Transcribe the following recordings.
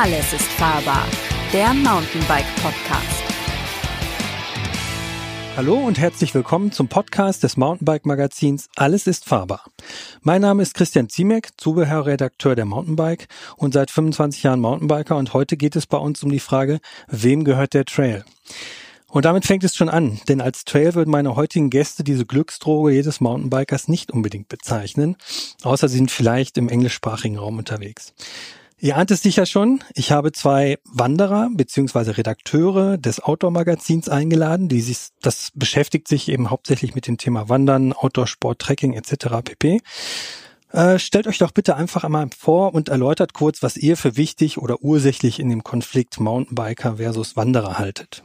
Alles ist fahrbar, der Mountainbike Podcast. Hallo und herzlich willkommen zum Podcast des Mountainbike Magazins Alles ist fahrbar. Mein Name ist Christian Ziemek, Zubehörredakteur der Mountainbike und seit 25 Jahren Mountainbiker und heute geht es bei uns um die Frage, wem gehört der Trail? Und damit fängt es schon an, denn als Trail würden meine heutigen Gäste diese Glücksdroge jedes Mountainbikers nicht unbedingt bezeichnen, außer sie sind vielleicht im englischsprachigen Raum unterwegs. Ihr ahnt es sicher schon, ich habe zwei Wanderer beziehungsweise Redakteure des Outdoor-Magazins eingeladen, die sich, das beschäftigt sich eben hauptsächlich mit dem Thema Wandern, Outdoor-Sport, Trekking etc. pp. Äh, stellt euch doch bitte einfach einmal vor und erläutert kurz, was ihr für wichtig oder ursächlich in dem Konflikt Mountainbiker versus Wanderer haltet.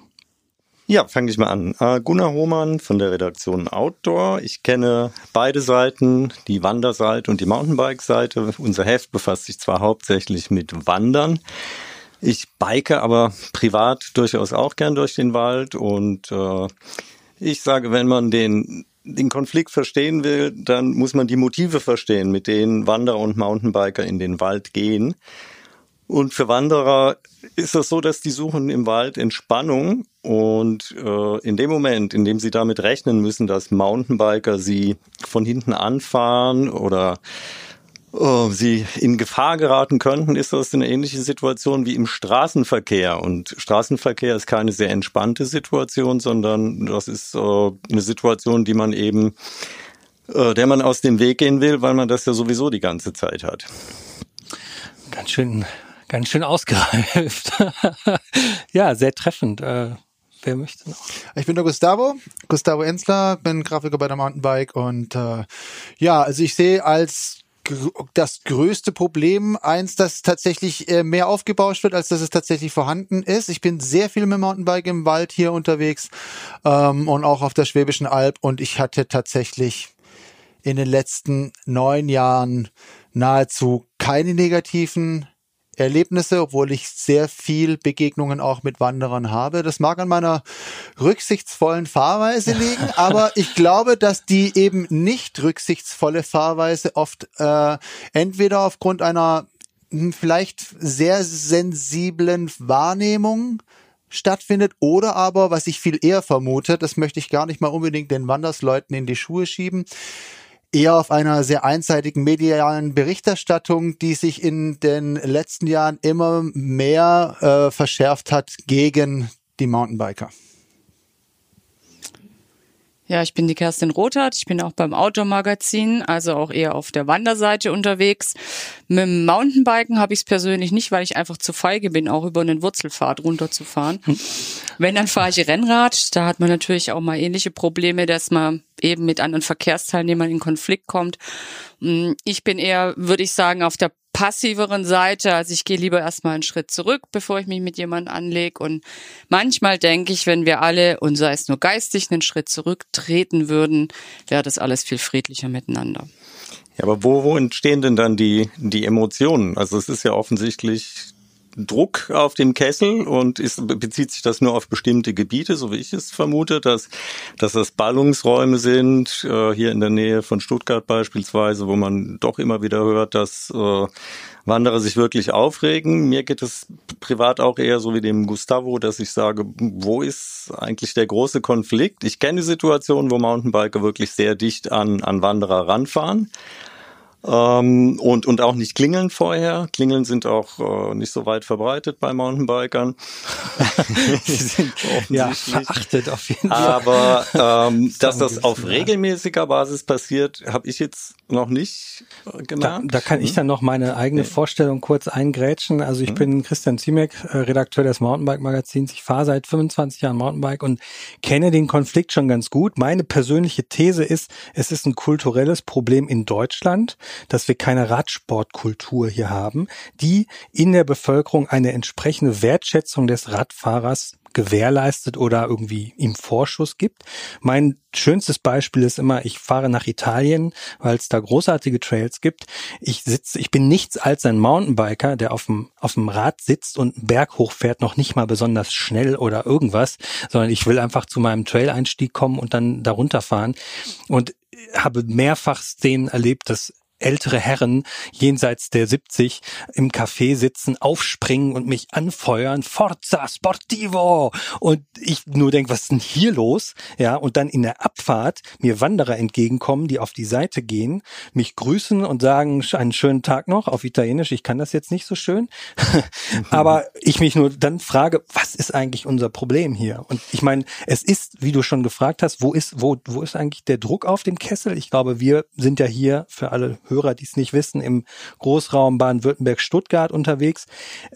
Ja, fange ich mal an. Äh, Gunnar Hohmann von der Redaktion Outdoor. Ich kenne beide Seiten, die Wanderseite und die Mountainbike-Seite. Unser Heft befasst sich zwar hauptsächlich mit Wandern. Ich bike aber privat durchaus auch gern durch den Wald und äh, ich sage, wenn man den den Konflikt verstehen will, dann muss man die Motive verstehen, mit denen Wanderer und Mountainbiker in den Wald gehen. Und für Wanderer ist das so, dass die suchen im Wald Entspannung und äh, in dem Moment, in dem sie damit rechnen müssen, dass Mountainbiker sie von hinten anfahren oder äh, sie in Gefahr geraten könnten, ist das eine ähnliche Situation wie im Straßenverkehr. Und Straßenverkehr ist keine sehr entspannte Situation, sondern das ist äh, eine Situation, die man eben, äh, der man aus dem Weg gehen will, weil man das ja sowieso die ganze Zeit hat. Ganz schön, ganz schön ausgereift. ja, sehr treffend. Äh Wer möchte noch? Ich bin der Gustavo, Gustavo Enzler, bin Grafiker bei der Mountainbike und äh, ja, also ich sehe als das größte Problem eins, das tatsächlich äh, mehr aufgebauscht wird, als dass es tatsächlich vorhanden ist. Ich bin sehr viel mit Mountainbike im Wald hier unterwegs ähm, und auch auf der Schwäbischen Alb und ich hatte tatsächlich in den letzten neun Jahren nahezu keine negativen Erlebnisse, obwohl ich sehr viel Begegnungen auch mit Wanderern habe. Das mag an meiner rücksichtsvollen Fahrweise liegen, aber ich glaube, dass die eben nicht rücksichtsvolle Fahrweise oft äh, entweder aufgrund einer hm, vielleicht sehr sensiblen Wahrnehmung stattfindet oder aber, was ich viel eher vermute, das möchte ich gar nicht mal unbedingt den Wandersleuten in die Schuhe schieben, eher auf einer sehr einseitigen medialen Berichterstattung, die sich in den letzten Jahren immer mehr äh, verschärft hat gegen die Mountainbiker. Ja, ich bin die Kerstin Rothardt. Ich bin auch beim Outdoor-Magazin, also auch eher auf der Wanderseite unterwegs. Mit dem Mountainbiken habe ich es persönlich nicht, weil ich einfach zu feige bin, auch über einen Wurzelpfad runterzufahren. Wenn, dann fahre ich Rennrad. Da hat man natürlich auch mal ähnliche Probleme, dass man eben mit anderen Verkehrsteilnehmern in Konflikt kommt. Mm, ich bin eher, würde ich sagen, auf der passiveren Seite. Also ich gehe lieber erstmal einen Schritt zurück, bevor ich mich mit jemandem anlege. Und manchmal denke ich, wenn wir alle, und sei es nur geistig, einen Schritt zurücktreten würden, wäre das alles viel friedlicher miteinander. Ja, aber wo, wo entstehen denn dann die, die Emotionen? Also es ist ja offensichtlich Druck auf dem Kessel und ist, bezieht sich das nur auf bestimmte Gebiete, so wie ich es vermute, dass, dass das Ballungsräume sind, äh, hier in der Nähe von Stuttgart beispielsweise, wo man doch immer wieder hört, dass äh, Wanderer sich wirklich aufregen. Mir geht es privat auch eher so wie dem Gustavo, dass ich sage, wo ist eigentlich der große Konflikt? Ich kenne Situationen, wo Mountainbiker wirklich sehr dicht an, an Wanderer ranfahren. Ähm, und, und auch nicht klingeln vorher. Klingeln sind auch äh, nicht so weit verbreitet bei Mountainbikern. Sie sind ja, verachtet auf jeden Fall. Aber ähm, dass das auf regelmäßiger Basis passiert, habe ich jetzt noch nicht gemerkt. Da, da kann ich hm? dann noch meine eigene Vorstellung kurz eingrätschen. Also ich hm. bin Christian Ziemek, äh, Redakteur des Mountainbike-Magazins. Ich fahre seit 25 Jahren Mountainbike und kenne den Konflikt schon ganz gut. Meine persönliche These ist, es ist ein kulturelles Problem in Deutschland dass wir keine Radsportkultur hier haben, die in der Bevölkerung eine entsprechende Wertschätzung des Radfahrers gewährleistet oder irgendwie ihm Vorschuss gibt. Mein schönstes Beispiel ist immer, ich fahre nach Italien, weil es da großartige Trails gibt. Ich sitze, ich bin nichts als ein Mountainbiker, der auf dem, auf dem Rad sitzt und einen Berg hochfährt, noch nicht mal besonders schnell oder irgendwas, sondern ich will einfach zu meinem Trail-Einstieg kommen und dann darunter fahren und habe mehrfach Szenen erlebt, dass ältere Herren jenseits der 70 im Café sitzen, aufspringen und mich anfeuern, Forza Sportivo! Und ich nur denke, was ist denn hier los? Ja, und dann in der Abfahrt mir Wanderer entgegenkommen, die auf die Seite gehen, mich grüßen und sagen, einen schönen Tag noch auf Italienisch. Ich kann das jetzt nicht so schön. Aber ich mich nur dann frage, was ist eigentlich unser Problem hier? Und ich meine, es ist, wie du schon gefragt hast, wo ist, wo, wo ist eigentlich der Druck auf dem Kessel? Ich glaube, wir sind ja hier für alle Hörer, die es nicht wissen, im Großraum Baden-Württemberg-Stuttgart unterwegs.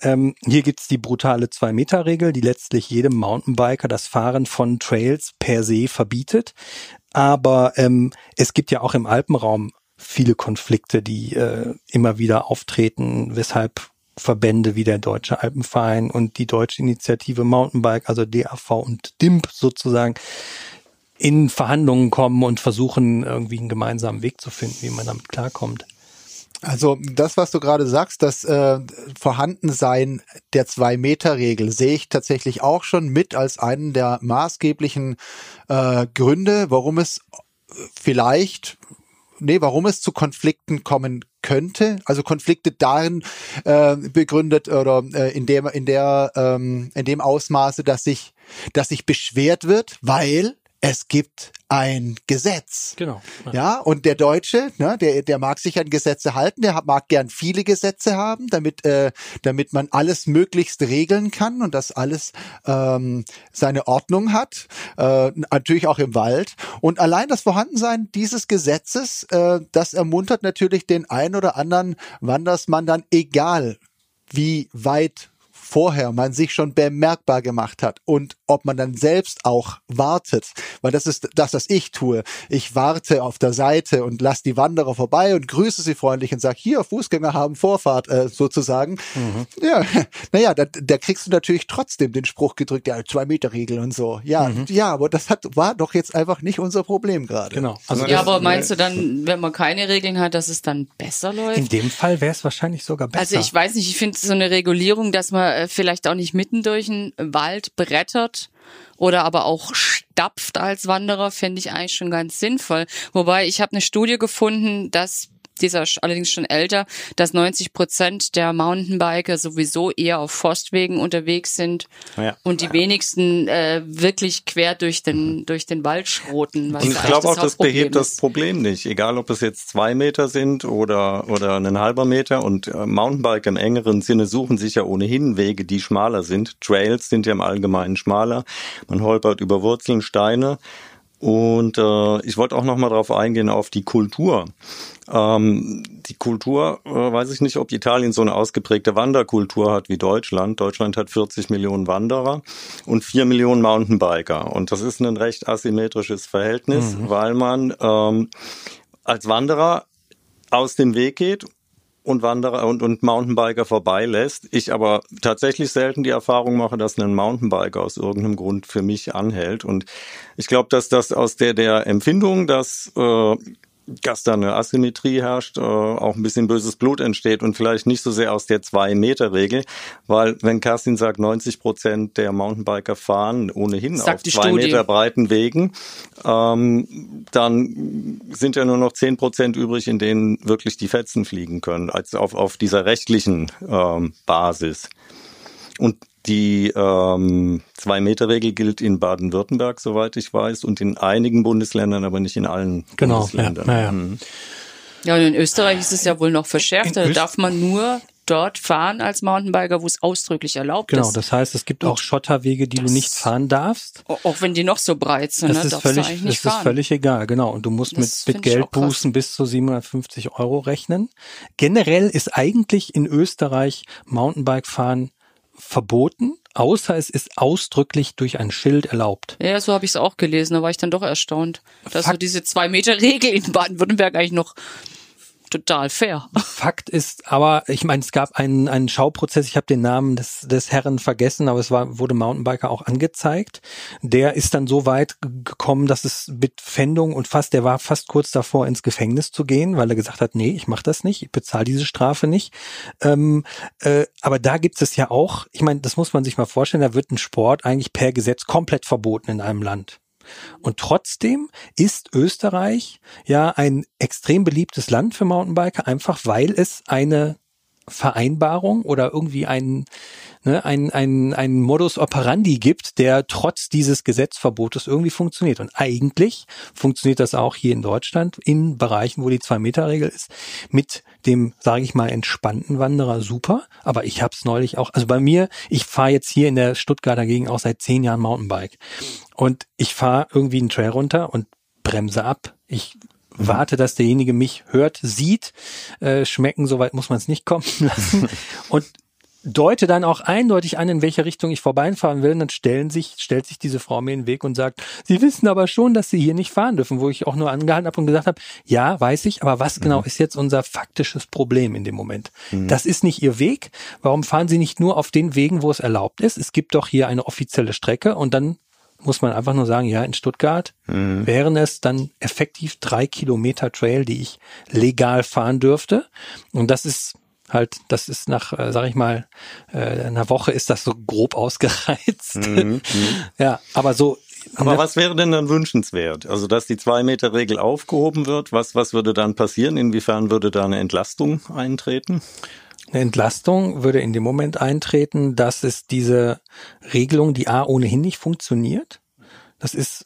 Ähm, hier gibt's die brutale Zwei-Meter-Regel, die letztlich jedem Mountainbiker das Fahren von Trails per se verbietet. Aber ähm, es gibt ja auch im Alpenraum viele Konflikte, die äh, immer wieder auftreten, weshalb Verbände wie der Deutsche Alpenverein und die Deutsche Initiative Mountainbike, also DAV und DIMP sozusagen, in Verhandlungen kommen und versuchen, irgendwie einen gemeinsamen Weg zu finden, wie man damit klarkommt. Also das, was du gerade sagst, das äh, Vorhandensein der Zwei-Meter-Regel sehe ich tatsächlich auch schon mit als einen der maßgeblichen äh, Gründe, warum es vielleicht, nee, warum es zu Konflikten kommen könnte. Also Konflikte darin äh, begründet oder äh, in dem in der ähm, in dem Ausmaße, dass sich dass sich beschwert wird, weil es gibt ein Gesetz. Genau. Ja, und der Deutsche, ne, der, der mag sich an Gesetze halten, der mag gern viele Gesetze haben, damit, äh, damit man alles möglichst regeln kann und das alles ähm, seine Ordnung hat, äh, natürlich auch im Wald. Und allein das Vorhandensein dieses Gesetzes, äh, das ermuntert natürlich den ein oder anderen Wandersmann dann, egal wie weit vorher man sich schon bemerkbar gemacht hat und ob man dann selbst auch wartet, weil das ist das, was ich tue. Ich warte auf der Seite und lasse die Wanderer vorbei und grüße sie freundlich und sage, hier, Fußgänger haben Vorfahrt äh, sozusagen. Mhm. Ja, naja, da, da kriegst du natürlich trotzdem den Spruch gedrückt, ja, Zwei-Meter-Regel und so. Ja, mhm. ja, aber das hat, war doch jetzt einfach nicht unser Problem gerade. Genau. Also ja, aber meinst du dann, wenn man keine Regeln hat, dass es dann besser läuft? In dem Fall wäre es wahrscheinlich sogar besser. Also ich weiß nicht, ich finde so eine Regulierung, dass man äh, vielleicht auch nicht mitten durch den Wald brettert oder aber auch stapft als Wanderer, fände ich eigentlich schon ganz sinnvoll. Wobei ich habe eine Studie gefunden, dass dieser allerdings schon älter, dass 90 Prozent der Mountainbiker sowieso eher auf Forstwegen unterwegs sind ja. und die wenigsten äh, wirklich quer durch den durch den Wald schroten. Und ich glaube auch, das behebt das Problem nicht. Egal, ob es jetzt zwei Meter sind oder oder ein halber Meter. Und äh, Mountainbiker im engeren Sinne suchen sich ja ohnehin Wege, die schmaler sind. Trails sind ja im Allgemeinen schmaler. Man holpert über Wurzeln, Steine. Und äh, ich wollte auch noch mal darauf eingehen auf die Kultur. Ähm, die Kultur, äh, weiß ich nicht, ob Italien so eine ausgeprägte Wanderkultur hat wie Deutschland. Deutschland hat 40 Millionen Wanderer und 4 Millionen Mountainbiker. Und das ist ein recht asymmetrisches Verhältnis, mhm. weil man ähm, als Wanderer aus dem Weg geht und Wanderer und, und Mountainbiker vorbeilässt. Ich aber tatsächlich selten die Erfahrung mache, dass ein Mountainbiker aus irgendeinem Grund für mich anhält. Und ich glaube, dass das aus der, der Empfindung, dass äh, dass da eine Asymmetrie herrscht, äh, auch ein bisschen böses Blut entsteht und vielleicht nicht so sehr aus der Zwei-Meter-Regel, weil wenn Kerstin sagt, 90 Prozent der Mountainbiker fahren ohnehin Sagt auf zwei Studie. Meter breiten Wegen, ähm, dann sind ja nur noch 10 Prozent übrig, in denen wirklich die Fetzen fliegen können, als auf, auf dieser rechtlichen ähm, Basis. Und die ähm, Zwei-Meter-Regel gilt in Baden-Württemberg, soweit ich weiß, und in einigen Bundesländern, aber nicht in allen genau, Bundesländern. Ja, ja. Mhm. ja, und in Österreich ist es ja wohl noch verschärft. Da darf man nur dort fahren als Mountainbiker, wo es ausdrücklich erlaubt genau, ist. Genau, das heißt, es gibt auch Schotterwege, die du nicht fahren darfst. Auch wenn die noch so breit sind, das ne, ist völlig, das ist fahren. völlig egal, genau. Und du musst das mit, mit Geldbußen bis zu 750 Euro rechnen. Generell ist eigentlich in Österreich Mountainbike fahren verboten, außer es ist ausdrücklich durch ein Schild erlaubt. Ja, so habe ich es auch gelesen, da war ich dann doch erstaunt, dass Fakt, so diese zwei Meter Regel in Baden-Württemberg eigentlich noch total fair. Fakt ist aber, ich meine, es gab einen, einen Schauprozess, ich habe den Namen des, des Herren vergessen, aber es war, wurde Mountainbiker auch angezeigt. Der ist dann so weit gekommen, dass es mit Pfändung und fast, der war fast kurz davor, ins Gefängnis zu gehen, weil er gesagt hat, nee, ich mache das nicht, ich bezahle diese Strafe nicht. Ähm, äh, aber da gibt es ja auch, ich meine, das muss man sich mal vorstellen, da wird ein Sport eigentlich per Gesetz komplett verboten in einem Land. Und trotzdem ist Österreich ja ein extrem beliebtes Land für Mountainbiker, einfach weil es eine Vereinbarung oder irgendwie ein, ne, ein, ein, ein Modus operandi gibt, der trotz dieses Gesetzverbotes irgendwie funktioniert. Und eigentlich funktioniert das auch hier in Deutschland in Bereichen, wo die Zwei-Meter-Regel ist, mit dem, sage ich mal, entspannten Wanderer super. Aber ich habe es neulich auch, also bei mir, ich fahre jetzt hier in der Stuttgarter Gegend auch seit zehn Jahren Mountainbike. Und ich fahre irgendwie einen Trail runter und bremse ab. Ich warte, dass derjenige mich hört, sieht. Äh, schmecken, soweit muss man es nicht kommen lassen. Und deute dann auch eindeutig an, in welche Richtung ich vorbeifahren will. Und dann stellen sich, stellt sich diese Frau mir in den Weg und sagt, Sie wissen aber schon, dass Sie hier nicht fahren dürfen, wo ich auch nur angehalten habe und gesagt habe, ja, weiß ich, aber was genau mhm. ist jetzt unser faktisches Problem in dem Moment? Mhm. Das ist nicht Ihr Weg. Warum fahren Sie nicht nur auf den Wegen, wo es erlaubt ist? Es gibt doch hier eine offizielle Strecke und dann muss man einfach nur sagen, ja, in Stuttgart mhm. wären es dann effektiv drei Kilometer Trail, die ich legal fahren dürfte. Und das ist halt, das ist nach, äh, sag ich mal, äh, einer Woche ist das so grob ausgereizt. Mhm. mhm. ja, aber so. Aber ne was wäre denn dann wünschenswert? Also, dass die Zwei-Meter-Regel aufgehoben wird, was, was würde dann passieren? Inwiefern würde da eine Entlastung eintreten? Eine Entlastung würde in dem Moment eintreten, dass es diese Regelung, die A ohnehin nicht funktioniert, das ist,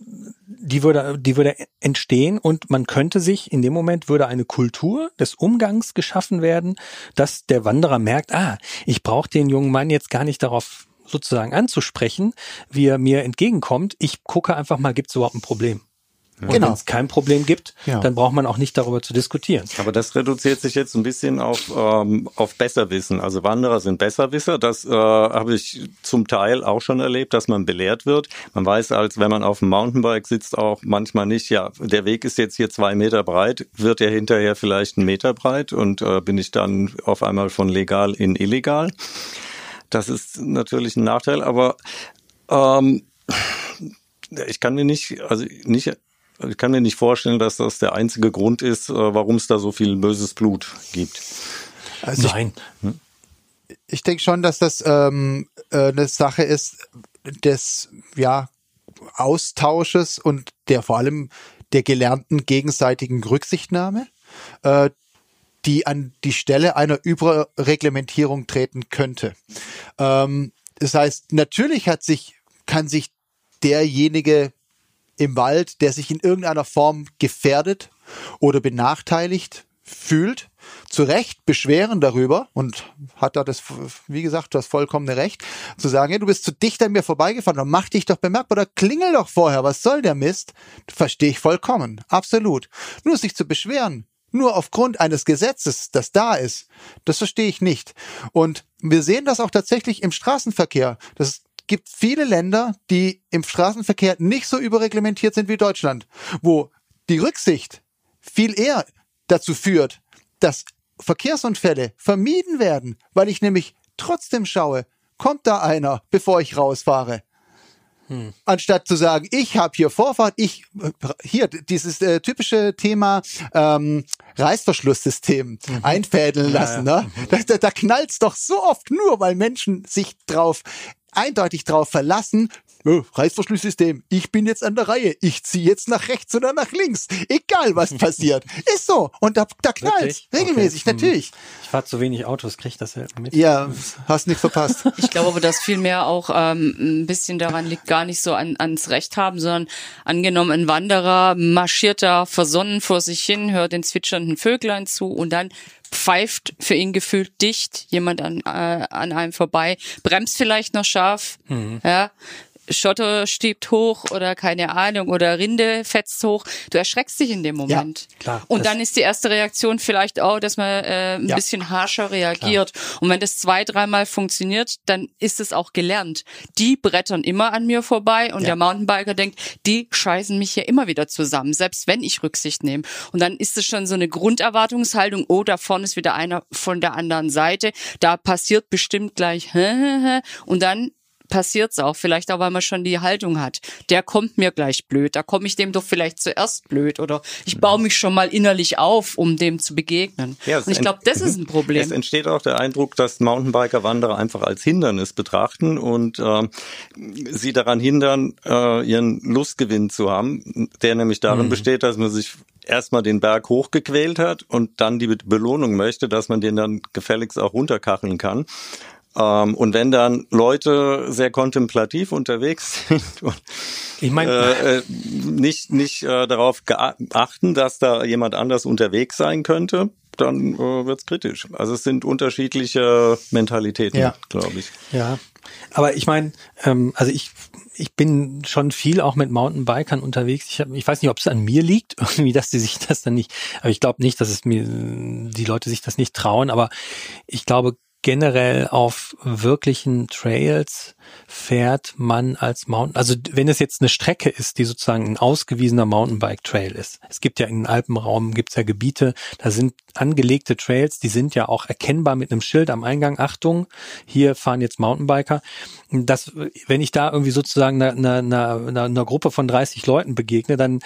die würde, die würde entstehen und man könnte sich, in dem Moment würde eine Kultur des Umgangs geschaffen werden, dass der Wanderer merkt, ah, ich brauche den jungen Mann jetzt gar nicht darauf sozusagen anzusprechen, wie er mir entgegenkommt. Ich gucke einfach mal, gibt es überhaupt ein Problem? Und genau. wenn es kein Problem gibt, ja. dann braucht man auch nicht darüber zu diskutieren. Aber das reduziert sich jetzt ein bisschen auf, ähm, auf Besserwissen. Also Wanderer sind Besserwisser. Das äh, habe ich zum Teil auch schon erlebt, dass man belehrt wird. Man weiß, als wenn man auf dem Mountainbike sitzt, auch manchmal nicht, ja, der Weg ist jetzt hier zwei Meter breit, wird er hinterher vielleicht einen Meter breit und äh, bin ich dann auf einmal von legal in illegal. Das ist natürlich ein Nachteil, aber ähm, ich kann mir nicht, also nicht ich kann mir nicht vorstellen, dass das der einzige Grund ist, äh, warum es da so viel böses Blut gibt. Also Nein. Ich, hm? ich denke schon, dass das ähm, äh, eine Sache ist des ja, Austausches und der vor allem der gelernten gegenseitigen Rücksichtnahme, äh, die an die Stelle einer Überreglementierung treten könnte. Ähm, das heißt, natürlich hat sich, kann sich derjenige im Wald, der sich in irgendeiner Form gefährdet oder benachteiligt fühlt, zu Recht beschweren darüber und hat da das, wie gesagt, das vollkommene Recht, zu sagen, hey, du bist zu dicht an mir vorbeigefahren, dann mach dich doch bemerkbar oder klingel doch vorher, was soll der Mist? Verstehe ich vollkommen, absolut. Nur sich zu beschweren, nur aufgrund eines Gesetzes, das da ist, das verstehe ich nicht. Und wir sehen das auch tatsächlich im Straßenverkehr. Das gibt viele Länder, die im Straßenverkehr nicht so überreglementiert sind wie Deutschland, wo die Rücksicht viel eher dazu führt, dass Verkehrsunfälle vermieden werden, weil ich nämlich trotzdem schaue, kommt da einer, bevor ich rausfahre. Hm. Anstatt zu sagen, ich habe hier Vorfahrt, ich hier dieses äh, typische Thema ähm, Reißverschlusssystem mhm. einfädeln lassen. Ja, ja. Ne? Da, da, da knallt's doch so oft nur, weil Menschen sich drauf eindeutig darauf verlassen, oh, Reißverschlusssystem, ich bin jetzt an der Reihe, ich ziehe jetzt nach rechts oder nach links, egal was passiert. Ist so. Und da, da knallt regelmäßig, okay. Hm. natürlich. Ich fahre zu wenig Autos, krieg das selten mit. Ja, hast nichts verpasst. Ich glaube dass vielmehr auch ähm, ein bisschen daran liegt, gar nicht so an, ans Recht haben, sondern angenommen, ein Wanderer marschiert da versonnen vor sich hin, hört den zwitschernden Vöglein zu und dann pfeift für ihn gefühlt dicht jemand an, äh, an einem vorbei, bremst vielleicht noch scharf, mhm. ja, Schotter stiebt hoch oder keine Ahnung oder Rinde fetzt hoch. Du erschreckst dich in dem Moment. Ja, klar, und dann ist die erste Reaktion vielleicht auch, dass man äh, ein ja, bisschen harscher reagiert. Klar. Und wenn das zwei, dreimal funktioniert, dann ist es auch gelernt. Die brettern immer an mir vorbei und ja. der Mountainbiker denkt, die scheißen mich hier immer wieder zusammen, selbst wenn ich Rücksicht nehme. Und dann ist es schon so eine Grunderwartungshaltung, oh, da vorne ist wieder einer von der anderen Seite, da passiert bestimmt gleich, und dann passiert's auch. Vielleicht auch, weil man schon die Haltung hat. Der kommt mir gleich blöd. Da komme ich dem doch vielleicht zuerst blöd. Oder ich baue mich schon mal innerlich auf, um dem zu begegnen. Ja, Und ich glaube, das ist ein Problem. Es entsteht auch der Eindruck, dass Mountainbiker Wanderer einfach als Hindernis betrachten und äh, sie daran hindern, äh, ihren Lustgewinn zu haben, der nämlich darin mhm. besteht, dass man sich erstmal den Berg hochgequält hat und dann die Belohnung möchte, dass man den dann gefälligst auch runterkacheln kann. Ähm, und wenn dann Leute sehr kontemplativ unterwegs sind und ich mein, äh, äh, nicht, nicht äh, darauf achten, dass da jemand anders unterwegs sein könnte, dann äh, wird's kritisch. Also es sind unterschiedliche Mentalitäten, ja. glaube ich. Ja, aber ich meine, ähm, also ich ich bin schon viel auch mit Mountainbikern unterwegs. Ich, hab, ich weiß nicht, ob es an mir liegt, irgendwie, dass die sich das dann nicht, aber ich glaube nicht, dass es mir die Leute sich das nicht trauen, aber ich glaube generell auf wirklichen Trails fährt man als Mountain, also wenn es jetzt eine Strecke ist, die sozusagen ein ausgewiesener Mountainbike-Trail ist. Es gibt ja in den Alpenraum, gibt es ja Gebiete, da sind angelegte Trails, die sind ja auch erkennbar mit einem Schild am Eingang, Achtung, hier fahren jetzt Mountainbiker. Das, wenn ich da irgendwie sozusagen einer, einer, einer, einer Gruppe von 30 Leuten begegne, dann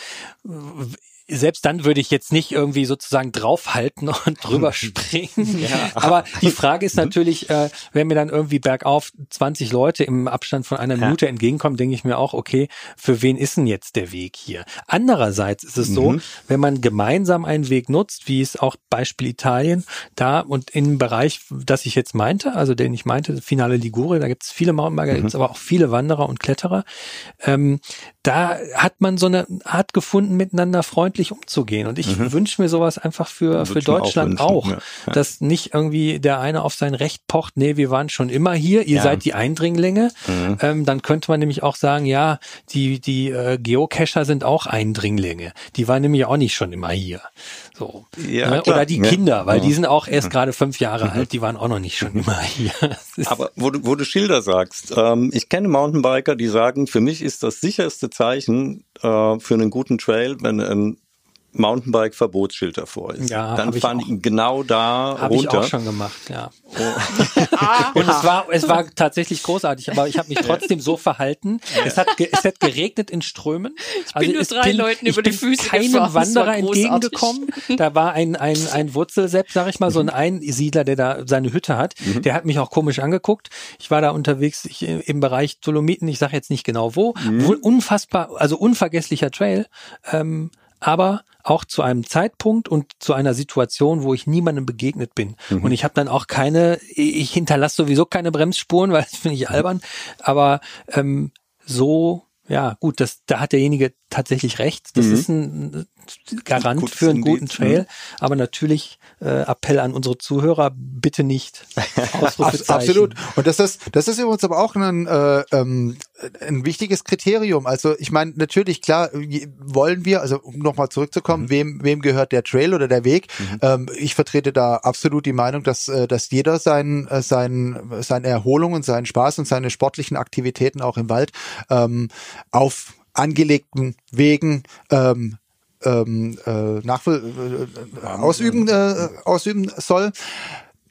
selbst dann würde ich jetzt nicht irgendwie sozusagen draufhalten und drüber springen. Ja. Aber die Frage ist natürlich, äh, wenn mir dann irgendwie bergauf 20 Leute im Abstand von einer Minute ja. entgegenkommen, denke ich mir auch, okay, für wen ist denn jetzt der Weg hier? Andererseits ist es mhm. so, wenn man gemeinsam einen Weg nutzt, wie es auch Beispiel Italien, da und im Bereich, das ich jetzt meinte, also den ich meinte, Finale Ligure, da gibt es viele Mountainbiker, mhm. gibt es aber auch viele Wanderer und Kletterer. Ähm, da hat man so eine Art gefunden, miteinander freundlich umzugehen. Und ich mhm. wünsche mir sowas einfach für, für Deutschland auch, auch ja. dass nicht irgendwie der eine auf sein Recht pocht, nee, wir waren schon immer hier, ihr ja. seid die Eindringlinge. Mhm. Ähm, dann könnte man nämlich auch sagen, ja, die, die äh, Geocacher sind auch Eindringlinge. Die waren nämlich auch nicht schon immer hier. So. Ne? Oder die Kinder, weil die sind auch erst gerade fünf Jahre alt, die waren auch noch nicht schon immer hier. Aber wo du, wo du Schilder sagst, ähm, ich kenne Mountainbiker, die sagen, für mich ist das sicherste Zeichen äh, für einen guten Trail, wenn ein Mountainbike-Verbotsschild davor ist. Ja, dann fahren die genau da hab runter. Habe ich auch schon gemacht, ja. Oh. und es war, es war tatsächlich großartig, aber ich habe mich trotzdem so verhalten. Es hat, es hat geregnet in Strömen. Ich bin also nur drei bin, Leuten über die Füße keinem gefahren. Wanderer entgegengekommen. Da war ein, ein, ein Wurzelsepp, sag ich mal, so ein Einsiedler, der da seine Hütte hat. Mhm. Der hat mich auch komisch angeguckt. Ich war da unterwegs ich, im Bereich Dolomiten, ich sage jetzt nicht genau wo. Mhm. Wohl unfassbar, also unvergesslicher Trail. Ähm, aber auch zu einem Zeitpunkt und zu einer Situation, wo ich niemandem begegnet bin. Mhm. Und ich habe dann auch keine, ich hinterlasse sowieso keine Bremsspuren, weil das finde ich albern, aber ähm, so ja, gut, das, da hat derjenige tatsächlich recht. Das mhm. ist ein Garant für einen guten Trail. Mhm. Aber natürlich äh, Appell an unsere Zuhörer, bitte nicht. Absolut. Und das ist, das ist übrigens aber auch ein, äh, ähm, ein wichtiges Kriterium. Also ich meine, natürlich, klar, wollen wir, also um nochmal zurückzukommen, mhm. wem, wem gehört der Trail oder der Weg? Mhm. Ähm, ich vertrete da absolut die Meinung, dass, äh, dass jeder sein, äh, sein, seine Erholung und seinen Spaß und seine sportlichen Aktivitäten auch im Wald ähm, auf angelegten Wegen ähm, ähm, äh, nachvoll äh, ausüben, äh, ausüben soll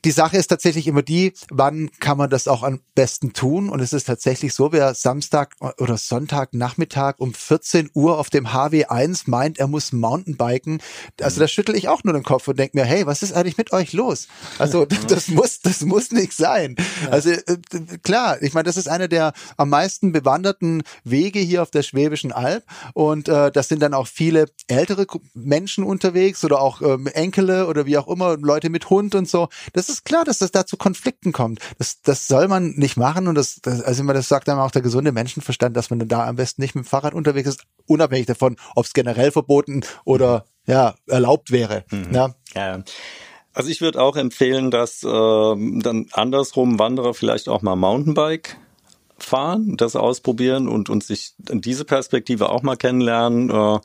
die Sache ist tatsächlich immer die, wann kann man das auch am besten tun? Und es ist tatsächlich so, wer Samstag oder Sonntag Nachmittag um 14 Uhr auf dem HW1 meint, er muss Mountainbiken, also da schüttel ich auch nur den Kopf und denke mir, hey, was ist eigentlich mit euch los? Also das muss, das muss nicht sein. Also äh, klar, ich meine, das ist einer der am meisten bewanderten Wege hier auf der Schwäbischen Alb und äh, das sind dann auch viele ältere Menschen unterwegs oder auch ähm, Enkele oder wie auch immer, Leute mit Hund und so. Das ist klar, dass das da zu Konflikten kommt. Das, das soll man nicht machen und das, das also immer das sagt dann auch der gesunde Menschenverstand, dass man da am besten nicht mit dem Fahrrad unterwegs ist, unabhängig davon, ob es generell verboten oder ja erlaubt wäre. Mhm. Ja. ja. Also ich würde auch empfehlen, dass äh, dann andersrum Wanderer vielleicht auch mal Mountainbike fahren, das ausprobieren und, und sich diese Perspektive auch mal kennenlernen, äh,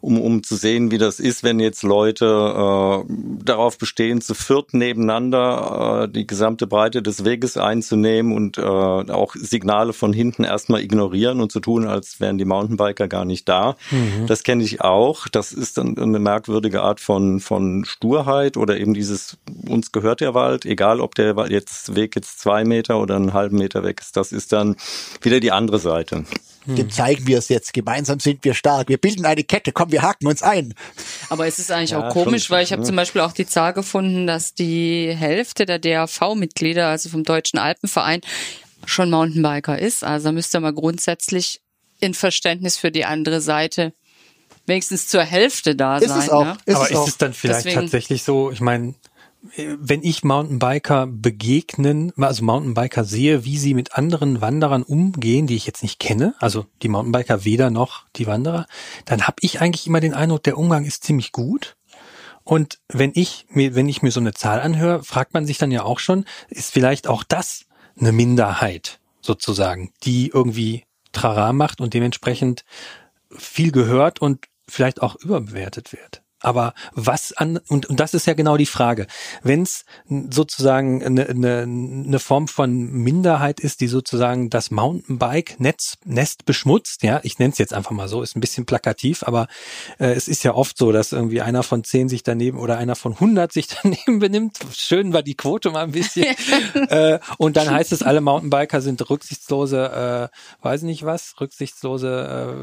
um, um zu sehen, wie das ist, wenn jetzt Leute äh, darauf bestehen, zu viert nebeneinander äh, die gesamte Breite des Weges einzunehmen und äh, auch Signale von hinten erstmal ignorieren und zu tun, als wären die Mountainbiker gar nicht da. Mhm. Das kenne ich auch. Das ist dann eine merkwürdige Art von, von Sturheit oder eben dieses, uns gehört der Wald, egal ob der jetzt Weg jetzt zwei Meter oder einen halben Meter weg ist. Das ist dann wieder die andere Seite. Dem zeigen wir es jetzt. Gemeinsam sind wir stark. Wir bilden eine Kette. Komm, wir haken uns ein. Aber es ist eigentlich Ja, auch komisch, schon, weil ich habe ne? zum Beispiel auch die Zahl gefunden, dass die Hälfte der DAV-Mitglieder, also vom Deutschen Alpenverein, schon Mountainbiker ist. Also müsste man grundsätzlich in Verständnis für die andere Seite wenigstens zur Hälfte da Ist sein. es auch. Ne? Ist Aber es ist auch. es dann vielleicht Deswegen- tatsächlich so, ich meine, wenn ich Mountainbiker begegnen, also Mountainbiker sehe, wie sie mit anderen Wanderern umgehen, die ich jetzt nicht kenne, also die Mountainbiker weder noch die Wanderer, dann habe ich eigentlich immer den Eindruck, der Umgang ist ziemlich gut. Und wenn ich mir, wenn ich mir so eine Zahl anhöre, fragt man sich dann ja auch schon, ist vielleicht auch das eine Minderheit sozusagen, die irgendwie Trara macht und dementsprechend viel gehört und vielleicht auch überbewertet wird. Aber was an, und, und das ist ja genau die Frage. Wenn es sozusagen eine, eine, eine Form von Minderheit ist, die sozusagen das Mountainbike-Netz Nest beschmutzt, ja, ich nenne es jetzt einfach mal so, ist ein bisschen plakativ, aber äh, es ist ja oft so, dass irgendwie einer von zehn sich daneben oder einer von 100 sich daneben benimmt. Schön war die Quote mal ein bisschen. äh, und dann heißt es, alle Mountainbiker sind rücksichtslose, äh, weiß nicht was, rücksichtslose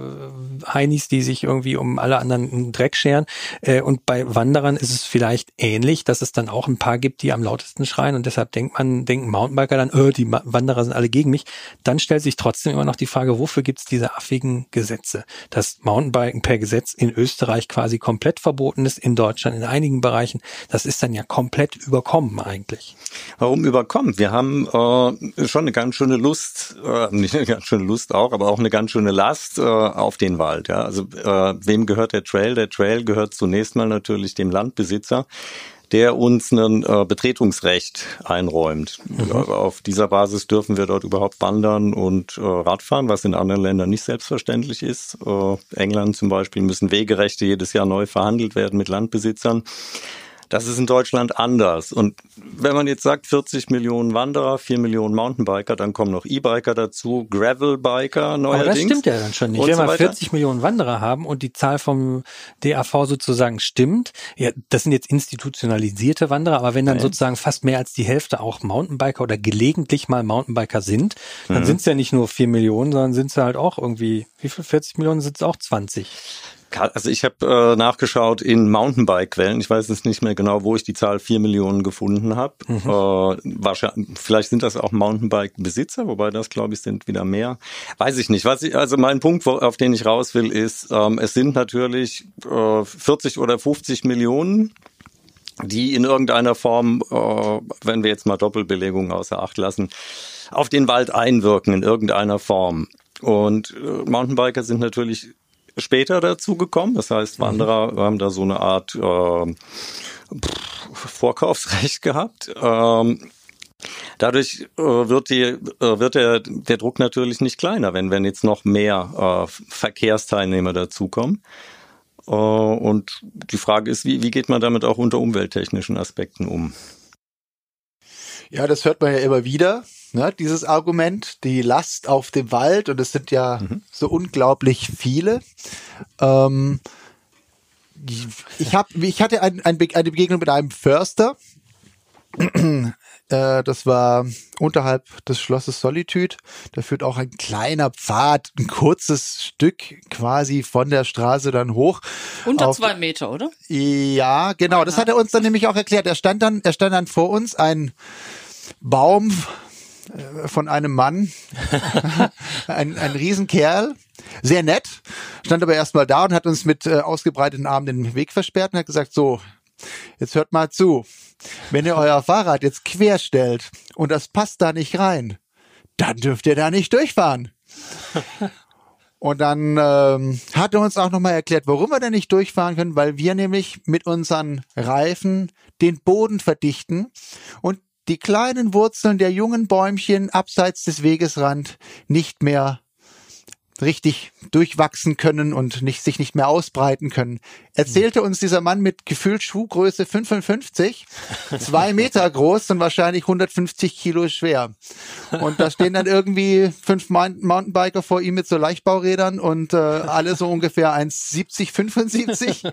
äh, Heinis, die sich irgendwie um alle anderen Dreck scheren. Äh, und bei Wanderern ist es vielleicht ähnlich, dass es dann auch ein paar gibt, die am lautesten schreien und deshalb denkt man, denken Mountainbiker dann, äh, die Wanderer sind alle gegen mich. Dann stellt sich trotzdem immer noch die Frage, wofür gibt es diese affigen Gesetze? Das Mountainbiken per Gesetz in Österreich quasi komplett verboten ist, in Deutschland in einigen Bereichen, das ist dann ja komplett überkommen eigentlich. Warum überkommen? Wir haben äh, schon eine ganz schöne Lust, äh, nicht eine ganz schöne Lust auch, aber auch eine ganz schöne Last äh, auf den Wald. Ja? Also äh, wem gehört der Trail? Der Trail gehört zunächst mal natürlich dem Landbesitzer der uns ein äh, Betretungsrecht einräumt. Ja, auf dieser Basis dürfen wir dort überhaupt wandern und äh, Radfahren, was in anderen Ländern nicht selbstverständlich ist. Äh, England zum Beispiel müssen Wegerechte jedes Jahr neu verhandelt werden mit Landbesitzern. Das ist in Deutschland anders. Und wenn man jetzt sagt, 40 Millionen Wanderer, 4 Millionen Mountainbiker, dann kommen noch E-Biker dazu, Gravelbiker Aber neuerdings. das stimmt ja dann schon nicht. Wenn so wir weiter. 40 Millionen Wanderer haben und die Zahl vom DAV sozusagen stimmt, ja, das sind jetzt institutionalisierte Wanderer, aber wenn dann Ja. sozusagen fast mehr als die Hälfte auch Mountainbiker oder gelegentlich mal Mountainbiker sind, dann Mhm. sind es ja nicht nur 4 Millionen, sondern sind es halt auch irgendwie, wie viel? 40 Millionen sind es auch 20. Also ich habe äh, nachgeschaut in Mountainbike-Quellen. Ich weiß jetzt nicht mehr genau, wo ich die Zahl 4 Millionen gefunden habe. Mhm. Äh, wahrscheinlich, vielleicht sind das auch Mountainbike-Besitzer, wobei das, glaube ich, sind wieder mehr. Weiß ich nicht. Was ich, also mein Punkt, wo, auf den ich raus will, ist, ähm, es sind natürlich äh, 40 oder 50 Millionen die in irgendeiner Form, äh, wenn wir jetzt mal Doppelbelegung außer Acht lassen, auf den Wald einwirken in irgendeiner Form. Und äh, Mountainbiker sind natürlich später dazu gekommen. Das heißt, Wanderer haben da so eine Art äh, Vorkaufsrecht gehabt. Ähm, Dadurch äh, wird, die, äh, wird der, der Druck natürlich nicht kleiner, wenn, wenn jetzt noch mehr äh, Verkehrsteilnehmer dazukommen. Äh, und die Frage ist, wie, wie geht man damit auch unter umwelttechnischen Aspekten um? Ja, das hört man ja immer wieder, ne, dieses Argument, die Last auf dem Wald, und es sind ja so unglaublich viele. Ähm, ich, hab, ich hatte ein, ein, eine Begegnung mit einem Förster. Äh, das war unterhalb des Schlosses Solitude. Da führt auch ein kleiner Pfad, ein kurzes Stück quasi von der Straße dann hoch. Unter auf- zwei Meter, oder? ja, genau. Das hat er uns dann nämlich auch erklärt. Er stand dann, er stand dann vor uns ein Baum von einem Mann, ein, ein Riesenkerl, sehr nett, stand aber erstmal da und hat uns mit äh, ausgebreiteten Armen den Weg versperrt und hat gesagt, so, jetzt hört mal zu. Wenn ihr euer Fahrrad jetzt quer stellt und das passt da nicht rein, dann dürft ihr da nicht durchfahren. Und dann ähm, hat er uns auch nochmal erklärt, warum wir da nicht durchfahren können, weil wir nämlich mit unseren Reifen den Boden verdichten und die kleinen Wurzeln der jungen Bäumchen abseits des Wegesrand nicht mehr richtig durchwachsen können und nicht, sich nicht mehr ausbreiten können. Erzählte uns dieser Mann mit gefühlt Schuhgröße 55, zwei Meter groß und wahrscheinlich 150 Kilo schwer. Und da stehen dann irgendwie fünf Moun- Mountainbiker vor ihm mit so Leichtbaurädern und äh, alle so ungefähr 1,70, 75.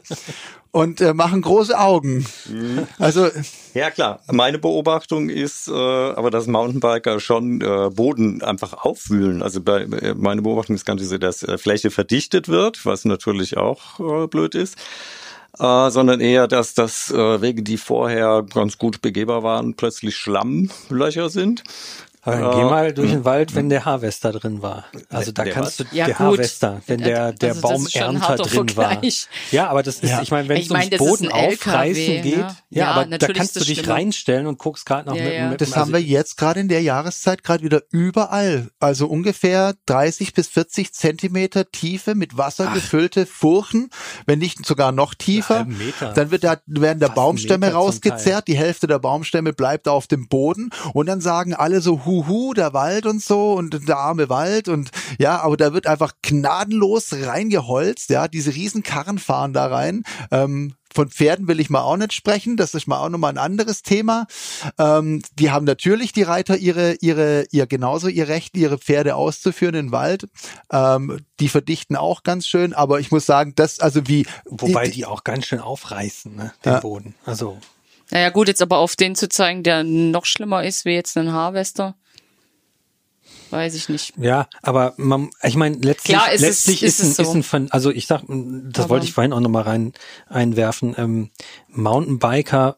und äh, machen große Augen. Mhm. Also Ja klar, meine Beobachtung ist äh, aber, dass Mountainbiker schon äh, Boden einfach aufwühlen. Also bei, äh, meine Beobachtung ist ganz so, dass äh, Fläche verdichtet wird, was natürlich auch äh, blöd ist. Äh, sondern eher, dass das äh, Wege, die vorher ganz gut begehbar waren, plötzlich Schlammlöcher sind. Aber dann geh mal durch den Wald, wenn der Harvester drin war. Also da Der kannst du, was? Ja, der gut. Harvester, wenn der, der Also Baumernter drin war. Vergleich. Ja, aber das ist, Ja. ich meine, wenn Ich es meine, ums das ist Boden aufreißen LKW, geht, ne? ja, Ja, aber da kannst du dich schlimmer. reinstellen und guckst gerade noch Ja, mit, ja. mit Das also, haben wir jetzt gerade in der Jahreszeit gerade wieder überall. Also ungefähr 30 bis 40 Zentimeter Tiefe mit Wasser gefüllte Furchen, wenn nicht sogar noch tiefer. Dann wird da, werden da Baumstämme rausgezerrt, die Hälfte der Baumstämme bleibt auf dem Boden und dann sagen alle so Huhu, der Wald und so und der arme Wald und ja, aber da wird einfach gnadenlos reingeholzt, ja, diese riesen Karren fahren da rein. Ähm, von Pferden will ich mal auch nicht sprechen, das ist mal auch nochmal ein anderes Thema. Ähm, die haben natürlich die Reiter ihre, ihre, ihr genauso ihr Recht, ihre Pferde auszuführen im Wald. Ähm, die verdichten auch ganz schön, aber ich muss sagen, das, also wie, wobei die auch ganz schön aufreißen, ne, den Ja. Boden. Also, Naja gut, jetzt aber auf den zu zeigen, der noch schlimmer ist wie jetzt ein Harvester, weiß ich nicht. ja, aber man, ich meine, letztlich, Klar, ist es- letztlich ist ist, ein, so. ist ein, also ich sag, das Aber- wollte ich vorhin auch nochmal rein, einwerfen, ähm, Mountainbiker,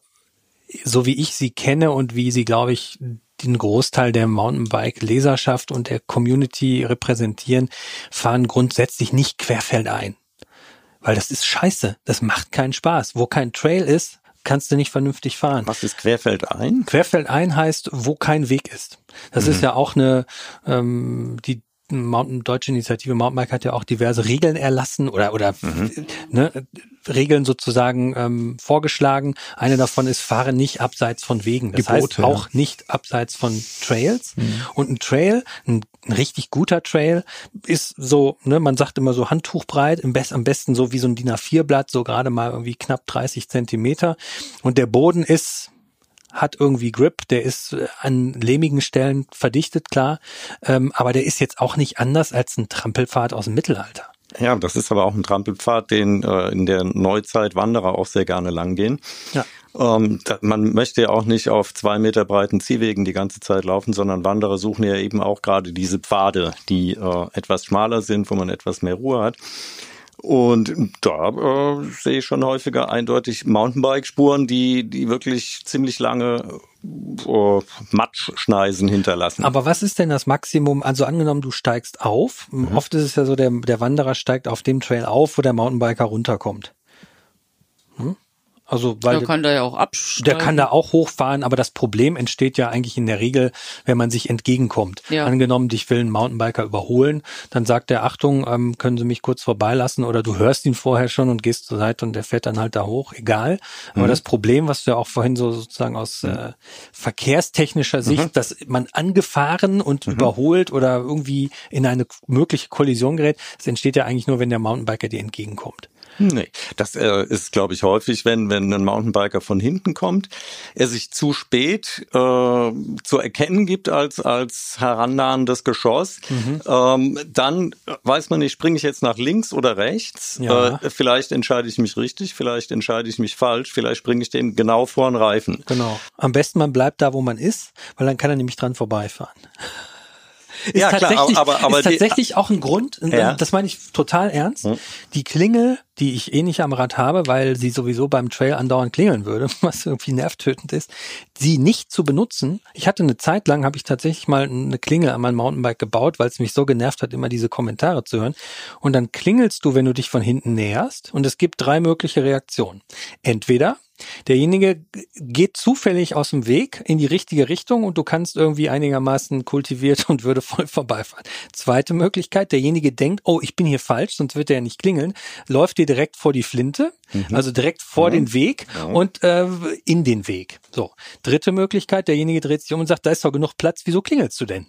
so wie ich sie kenne und wie sie, glaube ich, den Großteil der Mountainbike-Leserschaft und der Community repräsentieren, fahren grundsätzlich nicht querfeldein. Weil das ist scheiße. Das macht keinen Spaß. Wo kein Trail ist, kannst du nicht vernünftig fahren. Was ist Querfeldein? Querfeldein heißt, wo kein Weg ist. Das ist ja auch eine, ähm, die Mountain, deutsche Initiative Mountainbike hat ja auch diverse Regeln erlassen oder, oder ne, Regeln sozusagen ähm, vorgeschlagen. Eine davon ist, fahre nicht abseits von Wegen. Das Gebote, heißt auch nicht abseits von Trails. Und ein Trail, ein, ein richtig guter Trail, ist so, ne, man sagt immer so handtuchbreit, im best, am besten so wie so ein DIN A4-Blatt, so gerade mal irgendwie knapp 30 Zentimeter. Und der Boden ist hat irgendwie Grip, der ist äh, an lehmigen Stellen verdichtet, klar, ähm, aber der ist jetzt auch nicht anders als ein Trampelpfad aus dem Mittelalter. Ja, das ist aber auch ein Trampelpfad, den äh, in der Neuzeit Wanderer auch sehr gerne langgehen. Ja. Ähm, da, man möchte ja auch nicht auf zwei Meter breiten Ziehwegen die ganze Zeit laufen, sondern Wanderer suchen ja eben auch gerade diese Pfade, die äh, etwas schmaler sind, wo man etwas mehr Ruhe hat. Und da äh, sehe ich schon häufiger eindeutig Mountainbike-Spuren, die, die wirklich ziemlich lange äh, Matschschneisen hinterlassen. Aber was ist denn das Maximum? Also angenommen, du steigst auf. Oft ist es ja so, der, der Wanderer steigt auf dem Trail auf, wo der Mountainbiker runterkommt. Hm? Also, weil Der kann da ja auch absteigen. Der kann da auch hochfahren, aber das Problem entsteht ja eigentlich in der Regel, wenn man sich entgegenkommt. Ja. Angenommen, dich will ein Mountainbiker überholen, dann sagt er, Achtung, ähm, können Sie mich kurz vorbeilassen oder du hörst ihn vorher schon und gehst zur Seite und der fährt dann halt da hoch, egal. Aber das Problem, was du ja auch vorhin so sozusagen aus äh, verkehrstechnischer Sicht, dass man angefahren und überholt oder irgendwie in eine mögliche Kollision gerät, das entsteht ja eigentlich nur, wenn der Mountainbiker dir entgegenkommt. Nee, das äh, ist, glaube ich, häufig, wenn, wenn ein Mountainbiker von hinten kommt, er sich zu spät äh, zu erkennen gibt als, als herannahendes Geschoss, Mhm. ähm, dann weiß man nicht, springe ich jetzt nach links oder rechts. Ja. Äh, vielleicht entscheide ich mich richtig, vielleicht entscheide ich mich falsch, vielleicht springe ich dem genau vor den Reifen. Genau. Am besten man bleibt da, wo man ist, weil dann kann er nämlich dran vorbeifahren. Ist Ja, klar, tatsächlich, aber- aber ist die- tatsächlich auch ein Grund, und Ja. das meine ich total ernst. Hm. Die Klingel, die ich eh nicht am Rad habe, weil sie sowieso beim Trail andauernd klingeln würde, was irgendwie nervtötend ist, sie nicht zu benutzen. Ich hatte eine Zeit lang, habe ich tatsächlich mal eine Klingel an mein Mountainbike gebaut, weil es mich so genervt hat, immer diese Kommentare zu hören. Und dann klingelst du, wenn du dich von hinten näherst und es gibt drei mögliche Reaktionen. Entweder Derjenige geht zufällig aus dem Weg in die richtige Richtung und du kannst irgendwie einigermaßen kultiviert und würdevoll vorbeifahren. Zweite Möglichkeit, derjenige denkt, oh, ich bin hier falsch, sonst wird er ja nicht klingeln, läuft dir direkt vor die Flinte, also direkt vor den Weg und äh, in den Weg. So. Dritte Möglichkeit, derjenige dreht sich um und sagt, da ist doch genug Platz, wieso klingelst du denn?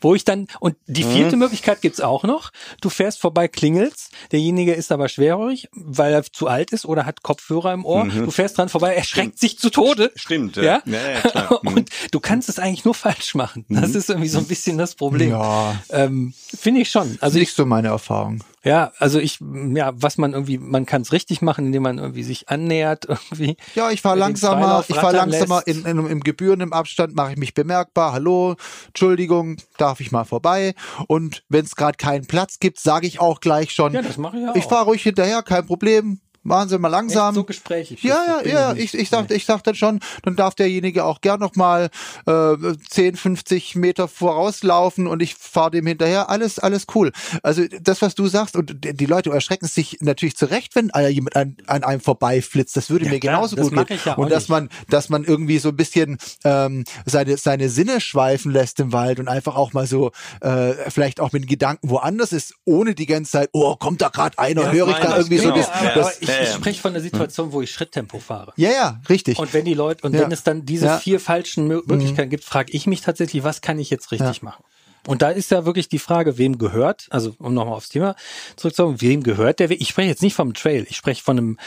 Wo ich dann, und die vierte Möglichkeit gibt's auch noch, du fährst vorbei, klingelst, derjenige ist aber schwerhörig, weil er zu alt ist oder hat Kopfhörer im Ohr, du fährst dran vorbei, er schreckt sich zu Tode. Stimmt, Ja, ja. Ja, ja. Mhm. Und du kannst es eigentlich nur falsch machen. Das ist irgendwie so ein bisschen das Problem. Ja. Ähm, Finde ich schon. Also ich, Nicht so meine Erfahrung. Ja, also ich, ja, was man irgendwie, man kann es richtig machen, indem man irgendwie sich annähert, irgendwie. Ja, ich fahre langsamer, ich fahre langsamer in, in, im gebührenden Abstand, mache ich mich bemerkbar. Hallo, Entschuldigung, darf ich mal vorbei? Und wenn es gerade keinen Platz gibt, sage ich auch gleich schon. Ja, das mache ich ja Ich auch. fahre ruhig hinterher, kein Problem. Machen Sie mal langsam. Echt so gesprächig. Ja, ja, ja, ich, ich sag, ich dann schon, dann darf derjenige auch gern noch mal äh, 10, 50 Meter vorauslaufen und ich fahre dem hinterher. Alles, alles cool. Also das, was du sagst, und die Leute erschrecken sich natürlich zurecht, wenn jemand an, an einem vorbeiflitzt. Das würde Ja, mir klar, genauso das gut gehen. ja und dass nicht. man, dass man irgendwie so ein bisschen ähm, seine, seine Sinne schweifen lässt im Wald und einfach auch mal so äh, vielleicht auch mit Gedanken woanders ist, ohne die ganze Zeit, oh, kommt da gerade einer, Ja, höre ich da irgendwie so genau. das, aber, das ich, ja, ich spreche von der Situation, wo ich Schritttempo fahre. ja, ja, richtig. Und wenn die Leute, und Ja. wenn es dann diese Ja. vier falschen Mö- Möglichkeiten gibt, frage ich mich tatsächlich, was kann ich jetzt richtig Ja. machen? Und da ist ja wirklich die Frage, wem gehört, also um nochmal aufs Thema zurückzukommen, wem gehört der Weg? Ich spreche jetzt nicht vom Trail, ich spreche von einem,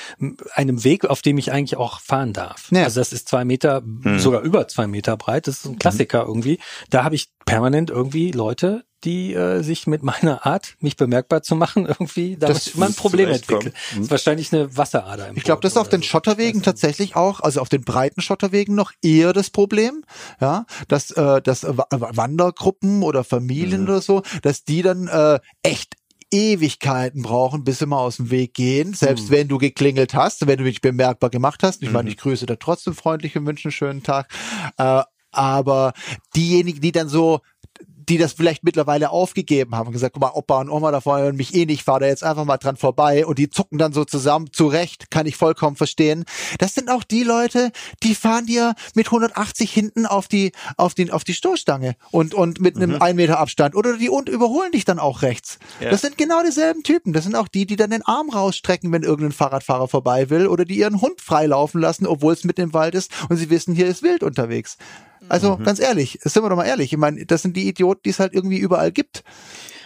einem Weg, auf dem ich eigentlich auch fahren darf. Ja. Also das ist zwei Meter, sogar über zwei Meter breit, das ist ein Klassiker irgendwie. Da habe ich permanent irgendwie Leute, die äh, sich mit meiner Art, mich bemerkbar zu machen, irgendwie damit Das immer ein Problem entwickelt. Das ist wahrscheinlich eine Wasserader im Ich glaube, das ist auf den so. Schotterwegen tatsächlich auch, also auf den breiten Schotterwegen noch eher das Problem, ja, dass, äh, dass Wa- Wandergruppen oder Familien oder so, dass die dann äh, echt Ewigkeiten brauchen, bis sie mal aus dem Weg gehen, selbst wenn du geklingelt hast, wenn du dich bemerkbar gemacht hast. Ich meine, ich grüße da trotzdem freundlich und wünsche einen schönen Tag. Äh, aber diejenigen, die dann so die das vielleicht mittlerweile aufgegeben haben und gesagt, guck mal, Opa und Oma da vorne hören mich eh nicht, fahr da jetzt einfach mal dran vorbei und die zucken dann so zusammen, zurecht, kann ich vollkommen verstehen. Das sind auch die Leute, die fahren dir mit 180 hinten auf die, auf den, auf die Stoßstange und, und mit einem 1 Meter Abstand oder die und überholen dich dann auch rechts. Ja. Das sind genau dieselben Typen. Das sind auch die, die dann den Arm rausstrecken, wenn irgendein Fahrradfahrer vorbei will oder die ihren Hund freilaufen lassen, obwohl es mitten im Wald ist und sie wissen, hier ist wild unterwegs. Also ganz ehrlich, sind wir doch mal ehrlich. Ich meine, das sind die Idioten, die es halt irgendwie überall gibt.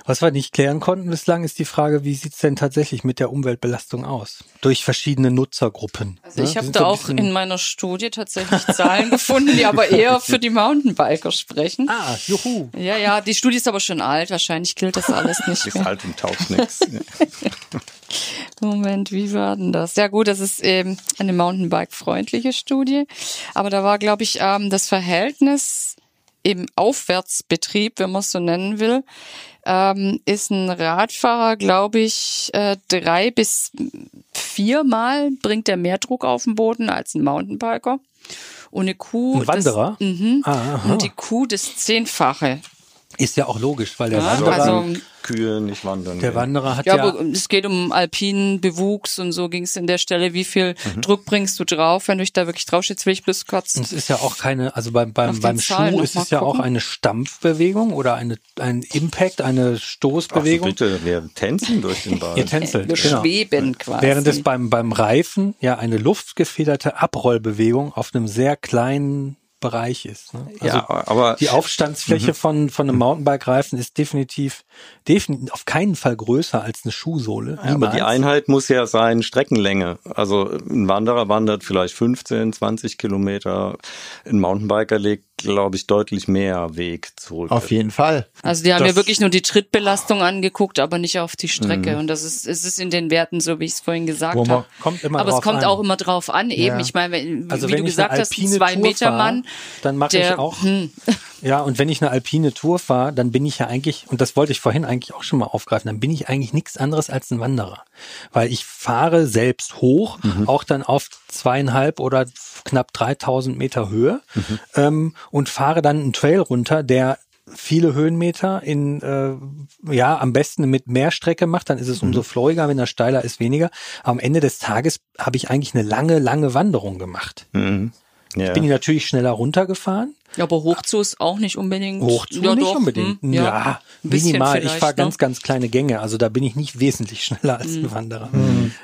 Was wir nicht klären konnten bislang, ist die Frage, wie sieht's denn tatsächlich mit der Umweltbelastung aus? Durch verschiedene Nutzergruppen. Also ne? ich habe da auch in meiner Studie tatsächlich Zahlen gefunden, die aber eher für die Mountainbiker sprechen. Ah, juhu. Ja, ja, die Studie ist aber schon alt, wahrscheinlich gilt das alles nicht Ist mehr. alt und taugt nichts. Moment, wie war denn das? Ja gut, das ist eben eine Mountainbike-freundliche Studie, aber da war, glaube ich, ähm, das Verhältnis im Aufwärtsbetrieb, wenn man es so nennen will, ähm, ist ein Radfahrer, glaube ich, äh, drei bis viermal bringt er mehr Druck auf den Boden als ein Mountainbiker. Und eine Kuh. Ein Wanderer? Das, mhm, Ah, und die Kuh das Zehnfache. Ist ja auch logisch, weil der Ja, Wanderer, also- Kühe nicht wandern. der. Wanderer hat Ja, ja, aber es geht um alpinen Bewuchs und so ging es in der Stelle. Wie viel Mhm. Druck bringst du drauf, wenn du dich da wirklich draufsteht? Jetzt will ich bloß kurz. es ist ja auch keine, also beim, beim, beim Schuh ist es ja auch eine Stampfbewegung oder eine, ein Impact, eine Ach Stoßbewegung. bitte, wir tänzen durch den Wald. Ihr tänzelt, Wir genau. schweben quasi. Während es beim, beim Reifen ja eine luftgefederte Abrollbewegung auf einem sehr kleinen Bereich ist. Ne? Also ja, aber die Aufstandsfläche Mhm. von, von einem Mountainbike-Reifen ist definitiv, definitiv auf keinen Fall größer als eine Schuhsohle. Ja, aber die. Einheit muss ja sein Streckenlänge. Also ein Wanderer wandert vielleicht 15, 20 Kilometer. Ein Mountainbiker legt, glaube ich, deutlich mehr Weg zurück. Auf jeden Fall. Also die haben ja Das- wirklich nur die Trittbelastung angeguckt, aber nicht auf die Mhm. Strecke. Und das ist, es ist in den Werten, so wie ich es vorhin gesagt habe. aber es kommt an. auch immer drauf an, eben. Ja. Ich meine, wenn- Also wie du gesagt hast, ein alpine zwei Tour Meter fahre, Mann, dann mache ich auch hm, Ja, und wenn ich eine alpine Tour fahre, dann bin ich ja eigentlich, und das wollte ich vorhin eigentlich auch schon mal aufgreifen, dann bin ich eigentlich nichts anderes als ein Wanderer. Weil ich fahre selbst hoch, auch dann auf zweieinhalb oder knapp 3000 Meter Höhe ähm, und fahre dann einen Trail runter, der viele Höhenmeter in äh, ja am besten mit mehr Strecke macht, dann ist es umso floriger, wenn er steiler ist, weniger. Am Ende des Tages habe ich eigentlich eine lange, lange Wanderung gemacht. Mhm. Ja. Bin ich natürlich schneller runtergefahren, Ja, aber hochzu ist auch nicht unbedingt. Hochzu ja, nicht doch, unbedingt. hm, ja, ein bisschen minimal. Ich fahre ne? ganz, ganz kleine Gänge. Also da bin ich nicht wesentlich schneller als Hm. ein Wanderer.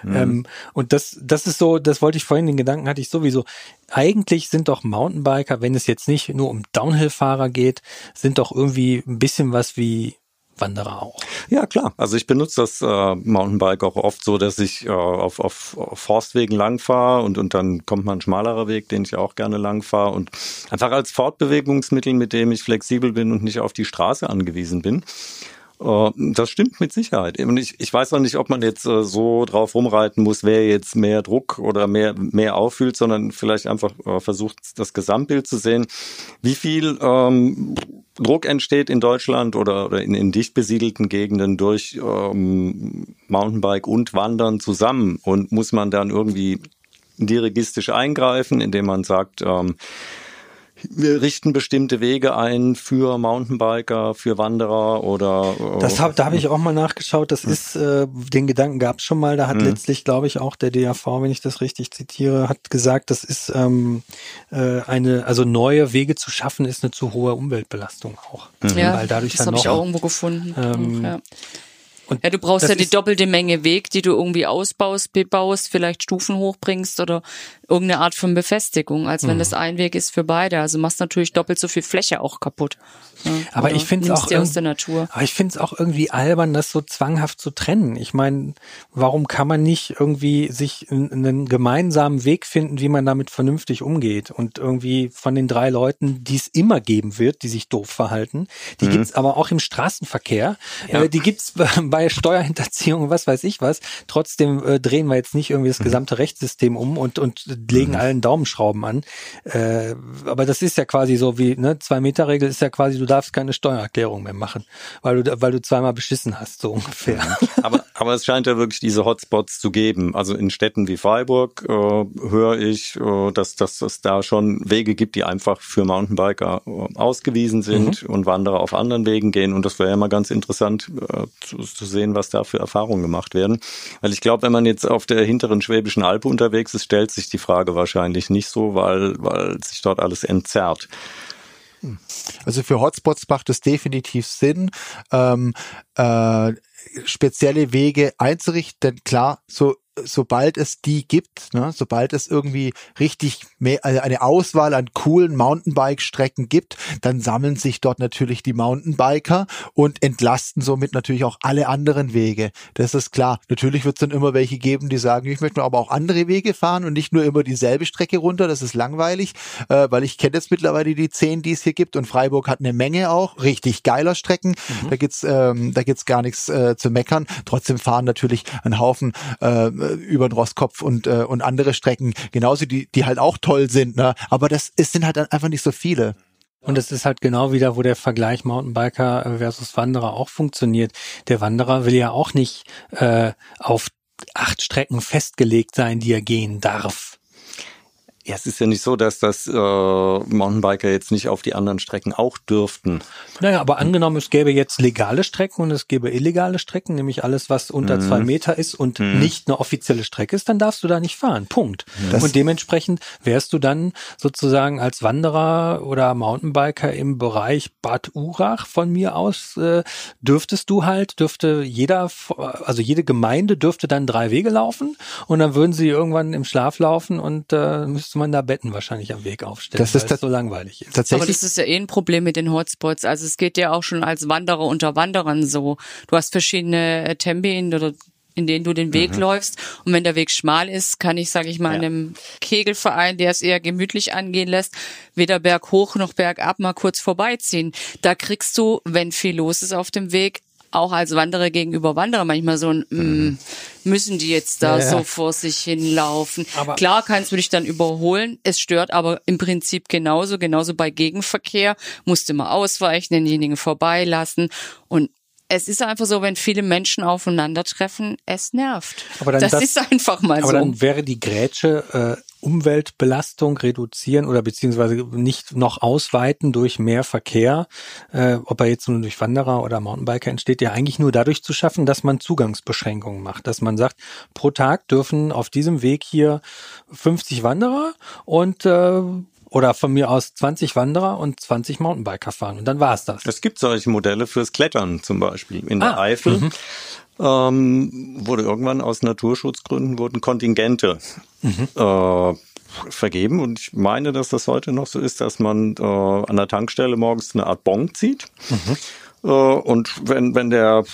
Ähm, und das, das ist so, das wollte ich vorhin, den Gedanken hatte ich sowieso. Eigentlich sind doch Mountainbiker, wenn es jetzt nicht nur um Downhill-Fahrer geht, sind doch irgendwie ein bisschen was wie Wanderer auch. Ja, klar. Also ich benutze das äh, Mountainbike auch oft so, dass ich äh, auf, auf, Forstwegen langfahre und, und dann kommt mal ein schmalerer Weg, den ich auch gerne langfahre und einfach als Fortbewegungsmittel, mit dem ich flexibel bin und nicht auf die Straße angewiesen bin. Äh, das stimmt mit Sicherheit. Und ich, ich weiß noch nicht, ob man jetzt äh, so drauf rumreiten muss, wer jetzt mehr Druck oder mehr, mehr auffühlt, sondern vielleicht einfach äh, versucht, das Gesamtbild zu sehen. Wie viel ähm, Druck entsteht in Deutschland oder, oder in, in dicht besiedelten Gegenden durch ähm, Mountainbike und Wandern zusammen? Und muss man dann irgendwie dirigistisch eingreifen, indem man sagt, ähm, wir richten bestimmte Wege ein für Mountainbiker, für Wanderer oder. Äh, das hab, da habe ich auch mal nachgeschaut. Das ist, äh, den Gedanken gab es schon mal. Da hat mhm. letztlich, glaube ich, auch der DAV, wenn ich das richtig zitiere, hat gesagt, das ist ähm, äh, eine, also neue Wege zu schaffen, ist eine zu hohe Umweltbelastung auch. Mhm. Ja, Weil dadurch das habe ich auch irgendwo gefunden. Ähm, ja. Und ja, du brauchst ja die doppelte Menge Weg, die du irgendwie ausbaust, bebaust, vielleicht Stufen hochbringst oder irgendeine Art von Befestigung, als wenn mhm. das ein Weg ist für beide. Also machst natürlich doppelt so viel Fläche auch kaputt. Ja, aber ich finde es auch. Aber ich finde es auch irgendwie albern, das so zwanghaft zu trennen. Ich meine, warum kann man nicht irgendwie sich einen gemeinsamen Weg finden, wie man damit vernünftig umgeht? Und irgendwie von den drei Leuten, die es immer geben wird, die sich doof verhalten, die mhm. gibt's aber auch im Straßenverkehr. Ja. Äh, die gibt's bei Steuerhinterziehung, was weiß ich was. Trotzdem äh, drehen wir jetzt nicht irgendwie das mhm. gesamte. Rechtssystem um und und legen mhm. allen Daumenschrauben an. Äh, aber das ist ja quasi so wie, ne, Zwei-Meter-Regel ist ja quasi, du darfst keine Steuererklärung mehr machen, weil du, weil du zweimal beschissen hast, so ungefähr. Aber, aber es scheint ja wirklich diese Hotspots zu geben. Also in Städten wie Freiburg äh, höre ich, äh, dass, dass es da schon Wege gibt, die einfach für Mountainbiker äh, ausgewiesen sind mhm. und Wanderer auf anderen Wegen gehen. Und das wäre ja mal ganz interessant äh, zu, zu sehen, was da für Erfahrungen gemacht werden. Weil ich glaube, wenn man jetzt auf der hinteren Schwäbischen Alpe unterwegs ist, stellt sich die Frage wahrscheinlich nicht so, weil, weil sich dort alles entzerrt. Also für Hotspots macht es definitiv Sinn, ähm, äh, spezielle Wege einzurichten. Denn klar, so sobald es die gibt, ne, sobald es irgendwie richtig mehr, also eine Auswahl an coolen Mountainbike-Strecken gibt, dann sammeln sich dort natürlich die Mountainbiker und entlasten somit natürlich auch alle anderen Wege. Das ist klar. Natürlich wird es dann immer welche geben, die sagen, ich möchte aber auch andere Wege fahren und nicht nur immer dieselbe Strecke runter. Das ist langweilig, äh, weil ich kenne jetzt mittlerweile die zehn, die es hier gibt und Freiburg hat eine Menge auch richtig geiler Strecken. Mhm. Da gibt's ähm, da gibt's gar nichts äh, zu meckern. Trotzdem fahren natürlich ein Haufen äh, über den Rostkopf und, äh, und andere Strecken, genauso die, die halt auch toll sind, ne? Aber das es sind halt einfach nicht so viele. Und es ist halt genau wieder, wo der Vergleich Mountainbiker versus Wanderer auch funktioniert. Der Wanderer will ja auch nicht äh, auf acht Strecken festgelegt sein, die er gehen darf. Ja, es ist ja nicht so, dass das äh, Mountainbiker jetzt nicht auf die anderen Strecken auch dürften. Naja, aber angenommen, es gäbe jetzt legale Strecken und es gäbe illegale Strecken, nämlich alles, was unter mhm. zwei Meter ist und mhm. nicht eine offizielle Strecke ist, dann darfst du da nicht fahren. Punkt. Das und dementsprechend wärst du dann sozusagen als Wanderer oder Mountainbiker im Bereich Bad Urach von mir aus, äh, dürftest du halt, dürfte jeder, also jede Gemeinde dürfte dann drei Wege laufen und dann würden sie irgendwann im Schlaf laufen und äh, müsste man da Betten wahrscheinlich am Weg aufstellen, das ist weil es so langweilig ist. Tatsächlich? Aber das ist ja eh ein Problem mit den Hotspots. Also es geht ja auch schon als Wanderer unter Wanderern so. Du hast verschiedene äh, Tempi oder in denen du den Weg mhm. läufst. Und wenn der Weg schmal ist, kann ich, sage ich mal, ja. einem Kegelverein, der es eher gemütlich angehen lässt, weder berghoch noch bergab mal kurz vorbeiziehen. Da kriegst du, wenn viel los ist auf dem Weg, auch als Wanderer gegenüber Wanderer manchmal so ein. Mm, müssen die jetzt da ja, ja. so vor sich hinlaufen. Aber Klar kannst du dich dann überholen, es stört aber im Prinzip genauso, genauso bei Gegenverkehr, musst du mal ausweichen, denjenigen vorbeilassen und es ist einfach so, wenn viele Menschen aufeinandertreffen, es nervt. Aber dann das, das ist einfach mal aber so. Aber dann wäre die Grätsche äh, Umweltbelastung reduzieren oder beziehungsweise nicht noch ausweiten durch mehr Verkehr, äh, ob er jetzt nur durch Wanderer oder Mountainbiker entsteht, ja eigentlich nur dadurch zu schaffen, dass man Zugangsbeschränkungen macht, dass man sagt, pro Tag dürfen auf diesem Weg hier 50 Wanderer und äh, oder von mir aus 20 Wanderer und 20 Mountainbiker fahren. Und dann war es das. Es gibt solche Modelle fürs Klettern zum Beispiel. In der ah, Eifel -hmm. Ähm, wurde irgendwann aus Naturschutzgründen wurden Kontingente mhm. äh, vergeben. Und ich meine, dass das heute noch so ist, dass man äh, an der Tankstelle morgens eine Art Bon zieht. Mhm. Äh, und wenn, wenn der,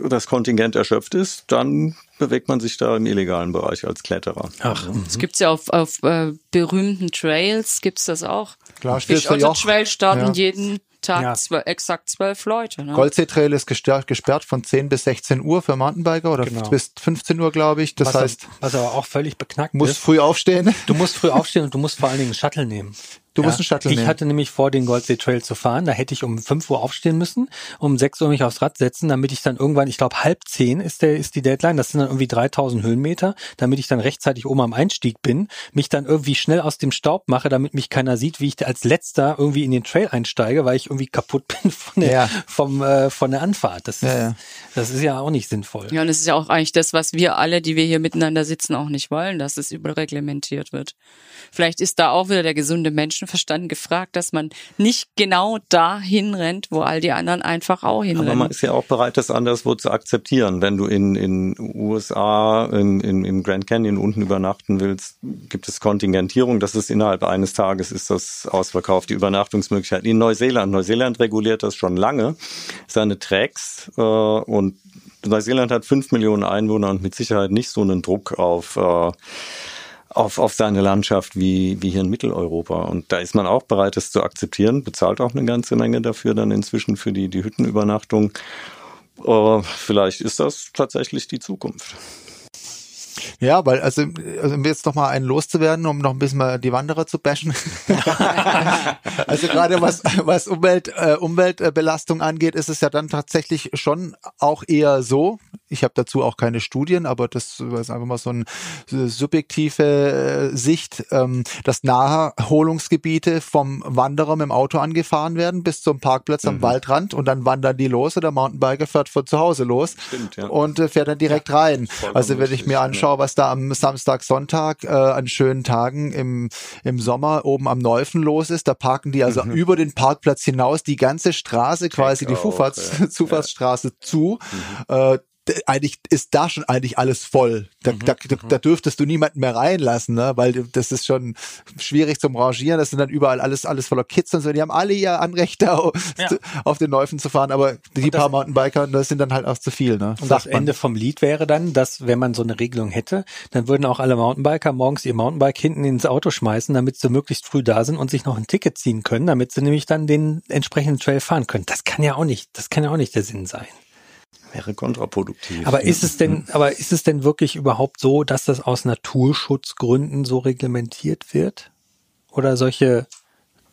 das Kontingent erschöpft ist, dann bewegt man sich da im illegalen Bereich als Kletterer. Ach, mhm. das gibt's ja auf, auf äh, berühmten Trails, gibt's das auch. Klar, Fish Otter Trail starten ja. jeden Tag Ja. zwölf, exakt zwölf Leute. Ne? Goldsee Trail ist gesperrt, gesperrt von 10 bis 16 Uhr für Mountainbiker oder Genau. bis 15 Uhr, glaube ich. Das was, heißt, was aber auch völlig beknackt muss ist. früh aufstehen. Du musst früh aufstehen und du musst vor allen Dingen einen Shuttle nehmen. Du musst einen Shuttle ich nehmen. hatte nämlich vor, den Goldsee Trail zu fahren. Da hätte ich um 5 Uhr aufstehen müssen, um 6 Uhr mich aufs Rad setzen, damit ich dann irgendwann, ich glaube halb 10 ist der ist die Deadline, das sind dann irgendwie 3000 Höhenmeter, damit ich dann rechtzeitig oben am Einstieg bin, mich dann irgendwie schnell aus dem Staub mache, damit mich keiner sieht, wie ich als letzter irgendwie in den Trail einsteige, weil ich irgendwie kaputt bin von der Ja. vom äh, von der Anfahrt. Das Ja, ist, ja. das ist ja auch nicht sinnvoll. Ja, und es ist ja auch eigentlich das, was wir alle, die wir hier miteinander sitzen, auch nicht wollen, dass es überreglementiert wird. Vielleicht ist da auch wieder der gesunde Menschenverstand gefragt, dass man nicht genau dahin rennt, wo all die anderen einfach auch Aber hinrennen. man ist ja auch bereit, das anderswo zu akzeptieren. Wenn du in in USA in, in, im Grand Canyon unten übernachten willst, gibt es Kontingentierung. Das ist innerhalb eines Tages ist das ausverkauft, die Übernachtungsmöglichkeit. In Neuseeland, Neuseeland reguliert das schon lange, seine Tracks äh, und Neuseeland hat fünf Millionen Einwohner und mit Sicherheit nicht so einen Druck auf äh, auf, auf seine Landschaft wie, wie hier in Mitteleuropa. Und da ist man auch bereit, das zu akzeptieren, bezahlt auch eine ganze Menge dafür dann inzwischen für die, die Hüttenübernachtung. Äh, vielleicht ist das tatsächlich die Zukunft. Ja, weil, also, also um jetzt noch mal einen loszuwerden, um noch ein bisschen mal die Wanderer zu bashen. also gerade was, was Umwelt, äh, Umweltbelastung angeht, ist es ja dann tatsächlich schon auch eher so. Ich habe dazu auch keine Studien, aber das ist einfach mal so eine subjektive äh, Sicht, ähm, dass Naherholungsgebiete vom Wanderer mit dem Auto angefahren werden bis zum Parkplatz am Waldrand und dann wandern die los oder der Mountainbiker fährt von zu Hause los Stimmt, ja. und äh, fährt dann direkt rein. vollkommen Also wenn ich mir ja. Anschaue, was da am Samstag, Sonntag äh, an schönen Tagen im, im Sommer oben am Neufen los ist, da parken die also über den Parkplatz hinaus die ganze Straße, quasi die auch, Zufahrts ja. Zufahrtsstraße zu. Äh, d- eigentlich ist da schon eigentlich alles voll. Da, da, da, da dürftest du niemanden mehr reinlassen, ne? weil das ist schon schwierig zum Rangieren. Das sind dann überall alles alles voller Kids und so. Die haben alle ihr Anrecht auf, Ja. auf den Neufen zu fahren, aber die das- paar Mountainbiker, das sind dann halt auch zu viel. Ne? Und das man. Ende vom Lied wäre dann, dass wenn man so eine Regelung hätte, dann würden auch alle Mountainbiker morgens ihr Mountainbike hinten ins Auto schmeißen, damit sie möglichst früh da sind und sich noch ein Ticket ziehen können, damit sie nämlich dann den entsprechenden Trail fahren können. Das kann ja auch nicht, das kann ja auch nicht der Sinn sein. Wäre kontraproduktiv. Aber ist es denn, aber ist es denn wirklich überhaupt so, dass das aus Naturschutzgründen so reglementiert wird? Oder solche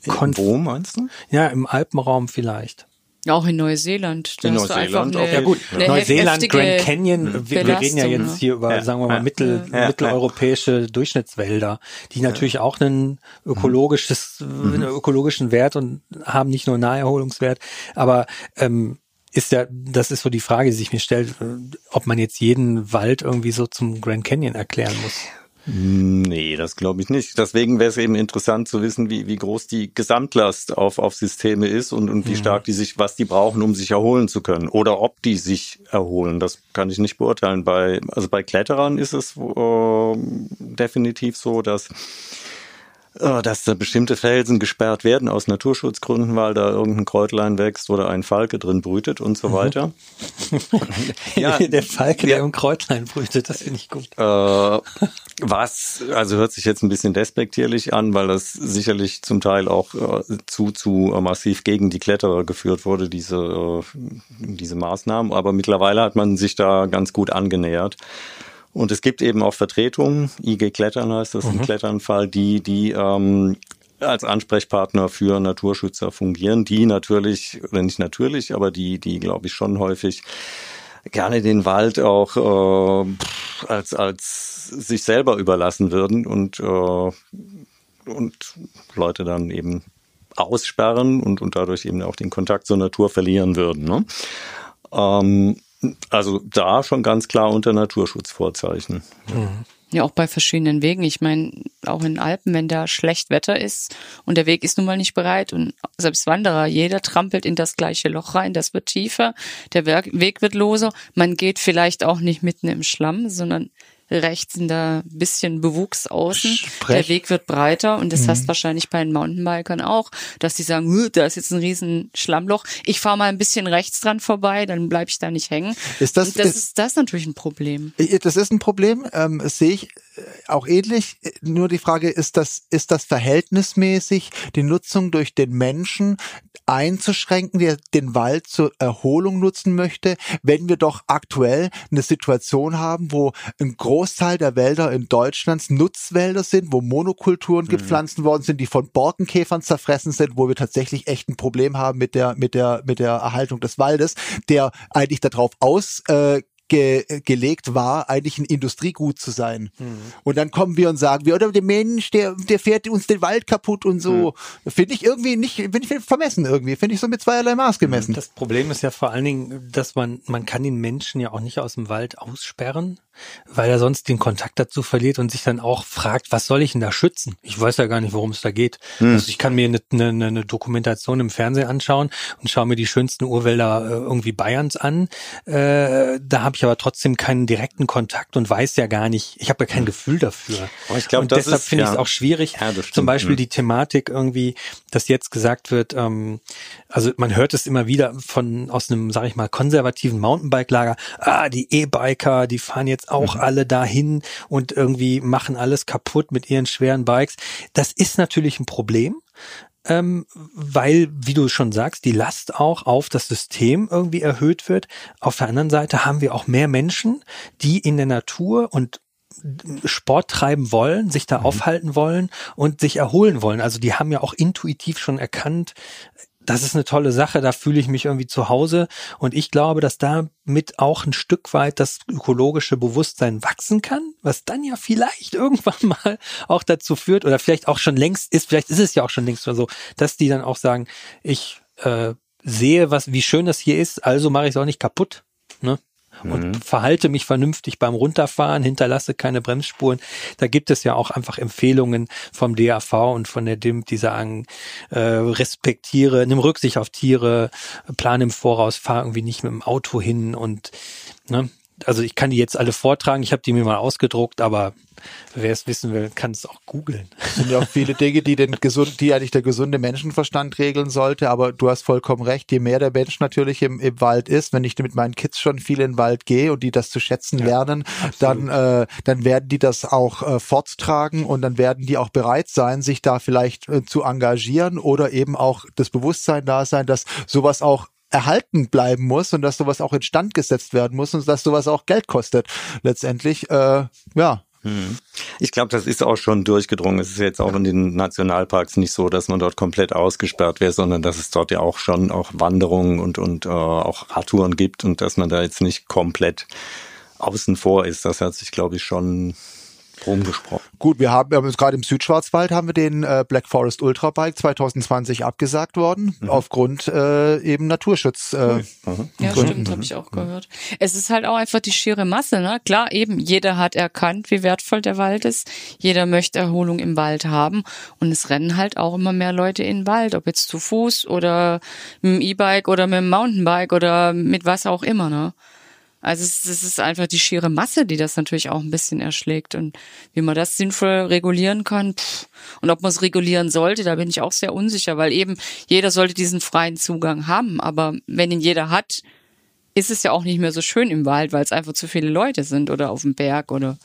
Konf Wo meinst du? ja, im Alpenraum vielleicht. Auch in Neuseeland. Da In hast du einfach Neuseeland eine, auch. Ja, gut. Neuseeland, Grand Canyon, wir, wir reden ja jetzt ne? hier über, Ja, sagen wir mal, ja. mittel, Ja, ja. mitteleuropäische Durchschnittswälder, die natürlich auch einen ökologisches, Mhm. einen ökologischen Wert und haben nicht nur einen Naherholungswert, aber ähm, ist ja, das ist so die Frage, die sich mir stellt, ob man jetzt jeden Wald irgendwie so zum Grand Canyon erklären muss. Nee, das glaube ich nicht. Deswegen wäre es eben interessant zu wissen, wie, wie groß die Gesamtlast auf, auf Systeme ist und, und wie stark die sich, was die brauchen, um sich erholen zu können. Oder ob die sich erholen. Das kann ich nicht beurteilen. Bei, also bei Kletterern ist es äh, definitiv so, dass dass da bestimmte Felsen gesperrt werden aus Naturschutzgründen, weil da irgendein Kräutlein wächst oder ein Falke drin brütet und so weiter. Ja. der Falke, der im Kräutlein brütet, das finde ich gut. Äh, was, also hört sich jetzt ein bisschen despektierlich an, weil das sicherlich zum Teil auch äh, zu, zu äh, massiv gegen die Kletterer geführt wurde, diese, äh, diese Maßnahmen. Aber mittlerweile hat man sich da ganz gut angenähert. Und es gibt eben auch Vertretungen, IG Klettern heißt das, im Kletternfall, die, die ähm, als Ansprechpartner für Naturschützer fungieren, die natürlich, oder nicht natürlich, aber die, die glaube ich schon häufig gerne den Wald auch äh, als als sich selber überlassen würden und äh, und Leute dann eben aussperren und und dadurch eben auch den Kontakt zur Natur verlieren würden. Ne? Ähm, also da schon ganz klar unter Naturschutzvorzeichen. Ja, auch bei verschiedenen Wegen. Ich meine, auch in den Alpen, wenn da schlecht Wetter ist und der Weg ist nun mal nicht bereit und selbst Wanderer, jeder trampelt in das gleiche Loch rein, das wird tiefer, der Weg wird loser. Man geht vielleicht auch nicht mitten im Schlamm, sondern rechts ein bisschen Bewuchs außen. Sprech- Der Weg wird breiter und das hast wahrscheinlich bei den Mountainbikern auch, dass die sagen, "Huh, da ist jetzt ein riesen Schlammloch. Ich fahre mal ein bisschen rechts dran vorbei, dann bleib ich da nicht hängen. Ist das- und das ist- ist das natürlich ein Problem. Das ist ein Problem, ähm, das sehe ich auch ähnlich. Nur die Frage ist das, ist das verhältnismäßig, die Nutzung durch den Menschen einzuschränken, der den Wald zur Erholung nutzen möchte, wenn wir doch aktuell eine Situation haben, wo ein Großteil der Wälder in Deutschland Nutzwälder sind, wo Monokulturen mhm. gepflanzt worden sind, die von Borkenkäfern zerfressen sind, wo wir tatsächlich echt ein Problem haben mit der, mit der, mit der Erhaltung des Waldes, der eigentlich darauf aus äh, ge gelegt war, eigentlich ein Industriegut zu sein. Mhm. Und dann kommen wir und sagen wir, oder der Mensch, der, der fährt uns den Wald kaputt und so. Mhm. Finde ich irgendwie nicht, finde ich vermessen irgendwie. Finde ich so mit zweierlei Maß gemessen. Das Problem ist ja vor allen Dingen, dass man, man kann den Menschen ja auch nicht aus dem Wald aussperren weil er sonst den Kontakt dazu verliert und sich dann auch fragt, was soll ich denn da schützen? Ich weiß ja gar nicht, worum es da geht. Hm. Also ich kann mir eine, eine, eine Dokumentation im Fernsehen anschauen und schaue mir die schönsten Urwälder äh, irgendwie Bayerns an. Äh, da habe ich aber trotzdem keinen direkten Kontakt und weiß ja gar nicht, ich habe ja kein hm. Gefühl dafür. Aber ich glaube, und deshalb finde ich es auch schwierig. Ja, Zum Beispiel hm. die Thematik irgendwie, dass jetzt gesagt wird, ähm, also man hört es immer wieder von aus einem, sage ich mal, konservativen Mountainbike-Lager, ah, die E-Biker, die fahren jetzt auch mhm. alle dahin und irgendwie machen alles kaputt mit ihren schweren Bikes. Das ist natürlich ein Problem. Ähm, weil, wie du schon sagst, die Last auch auf das System irgendwie erhöht wird. Auf der anderen Seite haben wir auch mehr Menschen, die in der Natur und Sport treiben wollen, sich da mhm. aufhalten wollen und sich erholen wollen. Also die haben ja auch intuitiv schon erkannt, das ist eine tolle Sache, da fühle ich mich irgendwie zu Hause und ich glaube, dass damit auch ein Stück weit das ökologische Bewusstsein wachsen kann, was dann ja vielleicht irgendwann mal auch dazu führt oder vielleicht auch schon längst ist, vielleicht ist es ja auch schon längst so, dass die dann auch sagen, ich äh, sehe, was wie schön das hier ist, also mache ich es auch nicht kaputt. Ne? Und mhm. verhalte mich vernünftig beim Runterfahren, hinterlasse keine Bremsspuren. Da gibt es ja auch einfach Empfehlungen vom DAV und von der DIMP, die sagen, äh, respektiere, nimm Rücksicht auf Tiere, plan im Voraus, fahr irgendwie nicht mit dem Auto hin und ne, also ich kann die jetzt alle vortragen, ich habe die mir mal ausgedruckt, aber wer es wissen will, kann es auch googeln. Es sind ja auch viele Dinge, die den gesund, die eigentlich der gesunde Menschenverstand regeln sollte, aber du hast vollkommen recht, je mehr der Mensch natürlich im, im Wald ist, wenn ich mit meinen Kids schon viel in den Wald gehe und die das zu schätzen ja, lernen, dann, äh, dann werden die das auch äh, forttragen und dann werden die auch bereit sein, sich da vielleicht äh, zu engagieren oder eben auch das Bewusstsein da sein, dass sowas auch erhalten bleiben muss und dass sowas auch instand gesetzt werden muss und dass sowas auch Geld kostet. Letztendlich, äh, ja, hm. ich glaube, das ist auch schon durchgedrungen. Es ist jetzt auch in den Nationalparks nicht so, dass man dort komplett ausgesperrt wäre, sondern dass es dort ja auch schon auch Wanderungen und, und äh, auch Radtouren gibt und dass man da jetzt nicht komplett außen vor ist. Das hat sich, glaube ich, schon rumgesprochen. Gut, wir haben, wir haben gerade im Südschwarzwald haben wir den äh, Black Forest Ultra Bike 2020 abgesagt worden, mhm. aufgrund äh, eben Naturschutz. Äh, mhm. Ja, Gründen. stimmt, habe ich auch gehört. Es ist halt auch einfach die schiere Masse, ne? Klar, eben, jeder hat erkannt, wie wertvoll der Wald ist. Jeder möchte Erholung im Wald haben. Und es rennen halt auch immer mehr Leute in den Wald, ob jetzt zu Fuß oder mit dem E-Bike oder mit dem Mountainbike oder mit was auch immer, ne? Also es, es ist einfach die schiere Masse, die das natürlich auch ein bisschen erschlägt. Und wie man das sinnvoll regulieren kann pff, und ob man es regulieren sollte, da bin ich auch sehr unsicher, weil eben jeder sollte diesen freien Zugang haben. Aber wenn ihn jeder hat, ist es ja auch nicht mehr so schön im Wald, weil es einfach zu viele Leute sind oder auf dem Berg oder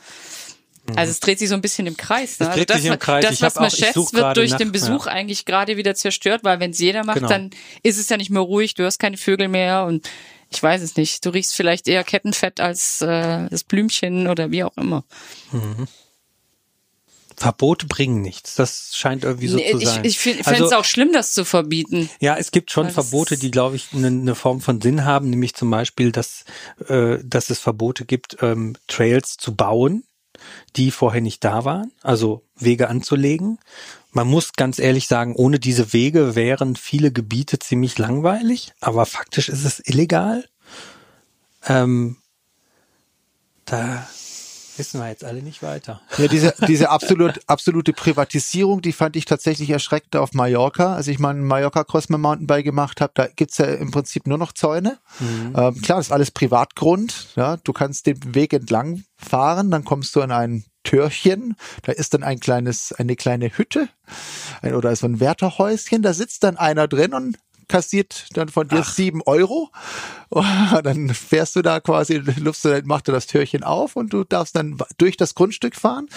mhm. also es dreht sich so ein bisschen im Kreis. Ne? Es dreht also das, sich im Kreis. Das, was man schätzt, wird durch nach, den Besuch ja. eigentlich gerade wieder zerstört, weil wenn es jeder macht, genau. dann ist es ja nicht mehr ruhig, du hast keine Vögel mehr und ich weiß es nicht. Du riechst vielleicht eher Kettenfett als äh, das Blümchen oder wie auch immer. Mhm. Verbote bringen nichts. Das scheint irgendwie so nee, zu sein. Ich, ich fände also, es auch schlimm, das zu verbieten. Ja, es gibt schon Verbote, die, glaube ich, eine, eine Form von Sinn haben, nämlich zum Beispiel, dass, äh, dass es Verbote gibt, ähm, Trails zu bauen, die vorher nicht da waren, also Wege anzulegen. Man muss ganz ehrlich sagen, ohne diese Wege wären viele Gebiete ziemlich langweilig, aber faktisch ist es illegal. Ähm, da wissen wir jetzt alle nicht weiter. Ja, diese, diese absolut, absolute Privatisierung, die fand ich tatsächlich erschreckend auf Mallorca. Als ich mal einen Mallorca-Cross mit Mountainbike gemacht habe, da gibt's ja im Prinzip nur noch Zäune. Mhm. Ähm, klar, das ist alles Privatgrund. Ja, du kannst den Weg entlang fahren, dann kommst du an einen Türchen. Da ist dann ein kleines, eine kleine Hütte ein, oder so ein Wärterhäuschen. Da sitzt dann einer drin und kassiert dann von dir sieben Euro. Und dann fährst du da quasi, lupfst du, macht du das Türchen auf und du darfst dann durch das Grundstück fahren.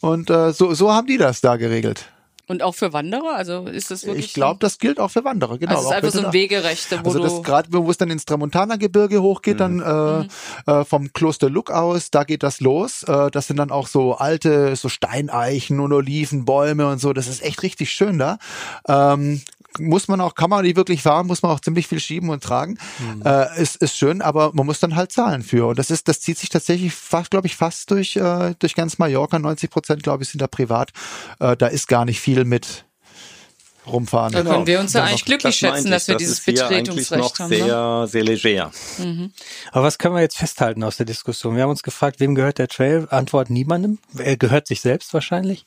Und äh, so, so haben die das da geregelt. Und auch für Wanderer? Also ist das wirklich. Ich glaube, das gilt auch für Wanderer, genau. also es ist einfach so ein Wegerechte, wo also das du. gerade, wo es dann ins Tramontana-Gebirge hochgeht, dann Mhm. äh, äh, vom Kloster Luck aus, da geht das los. Äh, das sind dann auch so alte, so Steineichen und Olivenbäume und so. Das ist echt richtig schön da. Ähm, muss man auch, kann man die wirklich fahren, muss man auch ziemlich viel schieben und tragen. Äh, ist, ist schön, aber man muss dann halt zahlen für. Und das ist, das zieht sich tatsächlich fast, glaube ich, fast durch, äh, durch ganz Mallorca. 90 Prozent, glaube ich, sind da privat. Äh, da ist gar nicht viel mit rumfahren. Da können wir uns ja Genau. eigentlich glücklich Das schätzen, ich. dass wir Das dieses Betretungsrecht noch haben. Ne? sehr, sehr leger. Aber was können wir jetzt festhalten aus der Diskussion? Wir haben uns gefragt, wem gehört der Trail? Antwort niemandem. Er gehört sich selbst wahrscheinlich.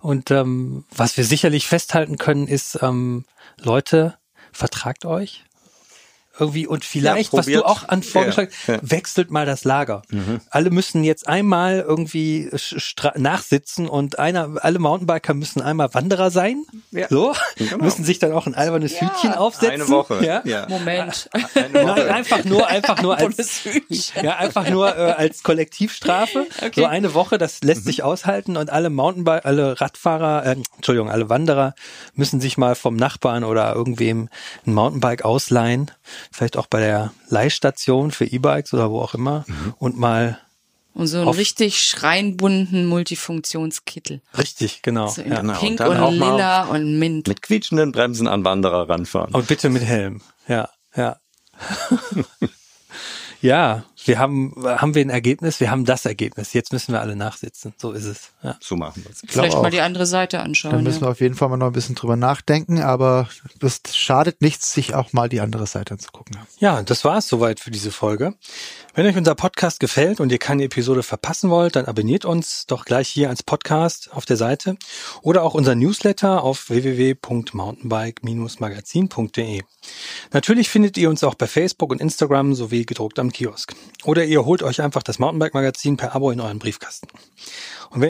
Und ähm, was wir sicherlich festhalten können, ist, ähm, Leute, vertragt euch. Irgendwie und vielleicht, was probiert. du auch an vorgeschlagen Ja, ja. wechselt mal das Lager. Alle müssen jetzt einmal irgendwie nachsitzen und einer, alle Mountainbiker müssen einmal Wanderer sein. Ja. So, Genau. müssen sich dann auch ein albernes Hütchen aufsetzen. Eine Woche. Ja. Ja. Moment. Eine Nein, Woche. einfach nur, einfach nur als, ja, einfach nur äh, als Kollektivstrafe. Okay. So eine Woche, das lässt sich aushalten und alle Mountainbike, alle Radfahrer, äh, Entschuldigung, alle Wanderer müssen sich mal vom Nachbarn oder irgendwem ein Mountainbike ausleihen. Vielleicht auch bei der Leihstation für E-Bikes oder wo auch immer und mal Und so einen Auf- richtig schreinbunten Multifunktionskittel. richtig, genau. So in ja. Genau, Pink und dann und auch mal Lila und Mint. Mit quietschenden Bremsen an Wanderer ranfahren. Und bitte mit Helm. Ja, ja. ja, wir haben, haben wir ein Ergebnis? Wir haben das Ergebnis. Jetzt müssen wir alle nachsitzen. So ist es. Ja. So machen wir es. Vielleicht auch. mal die andere Seite Da anschauen. müssen Ja. wir auf jeden Fall mal noch ein bisschen drüber nachdenken, aber das schadet nichts, sich auch mal die andere Seite anzugucken. Ja, das war es soweit für diese Folge. Wenn euch unser Podcast gefällt und ihr keine Episode verpassen wollt, dann abonniert uns doch gleich hier als Podcast auf der Seite oder auch unser Newsletter auf www.mountainbike-magazin.de. Natürlich findet ihr uns auch bei Facebook und Instagram sowie gedruckt am Kiosk. Oder ihr holt euch einfach das Mountainbike Magazin per Abo in euren Briefkasten. Und wenn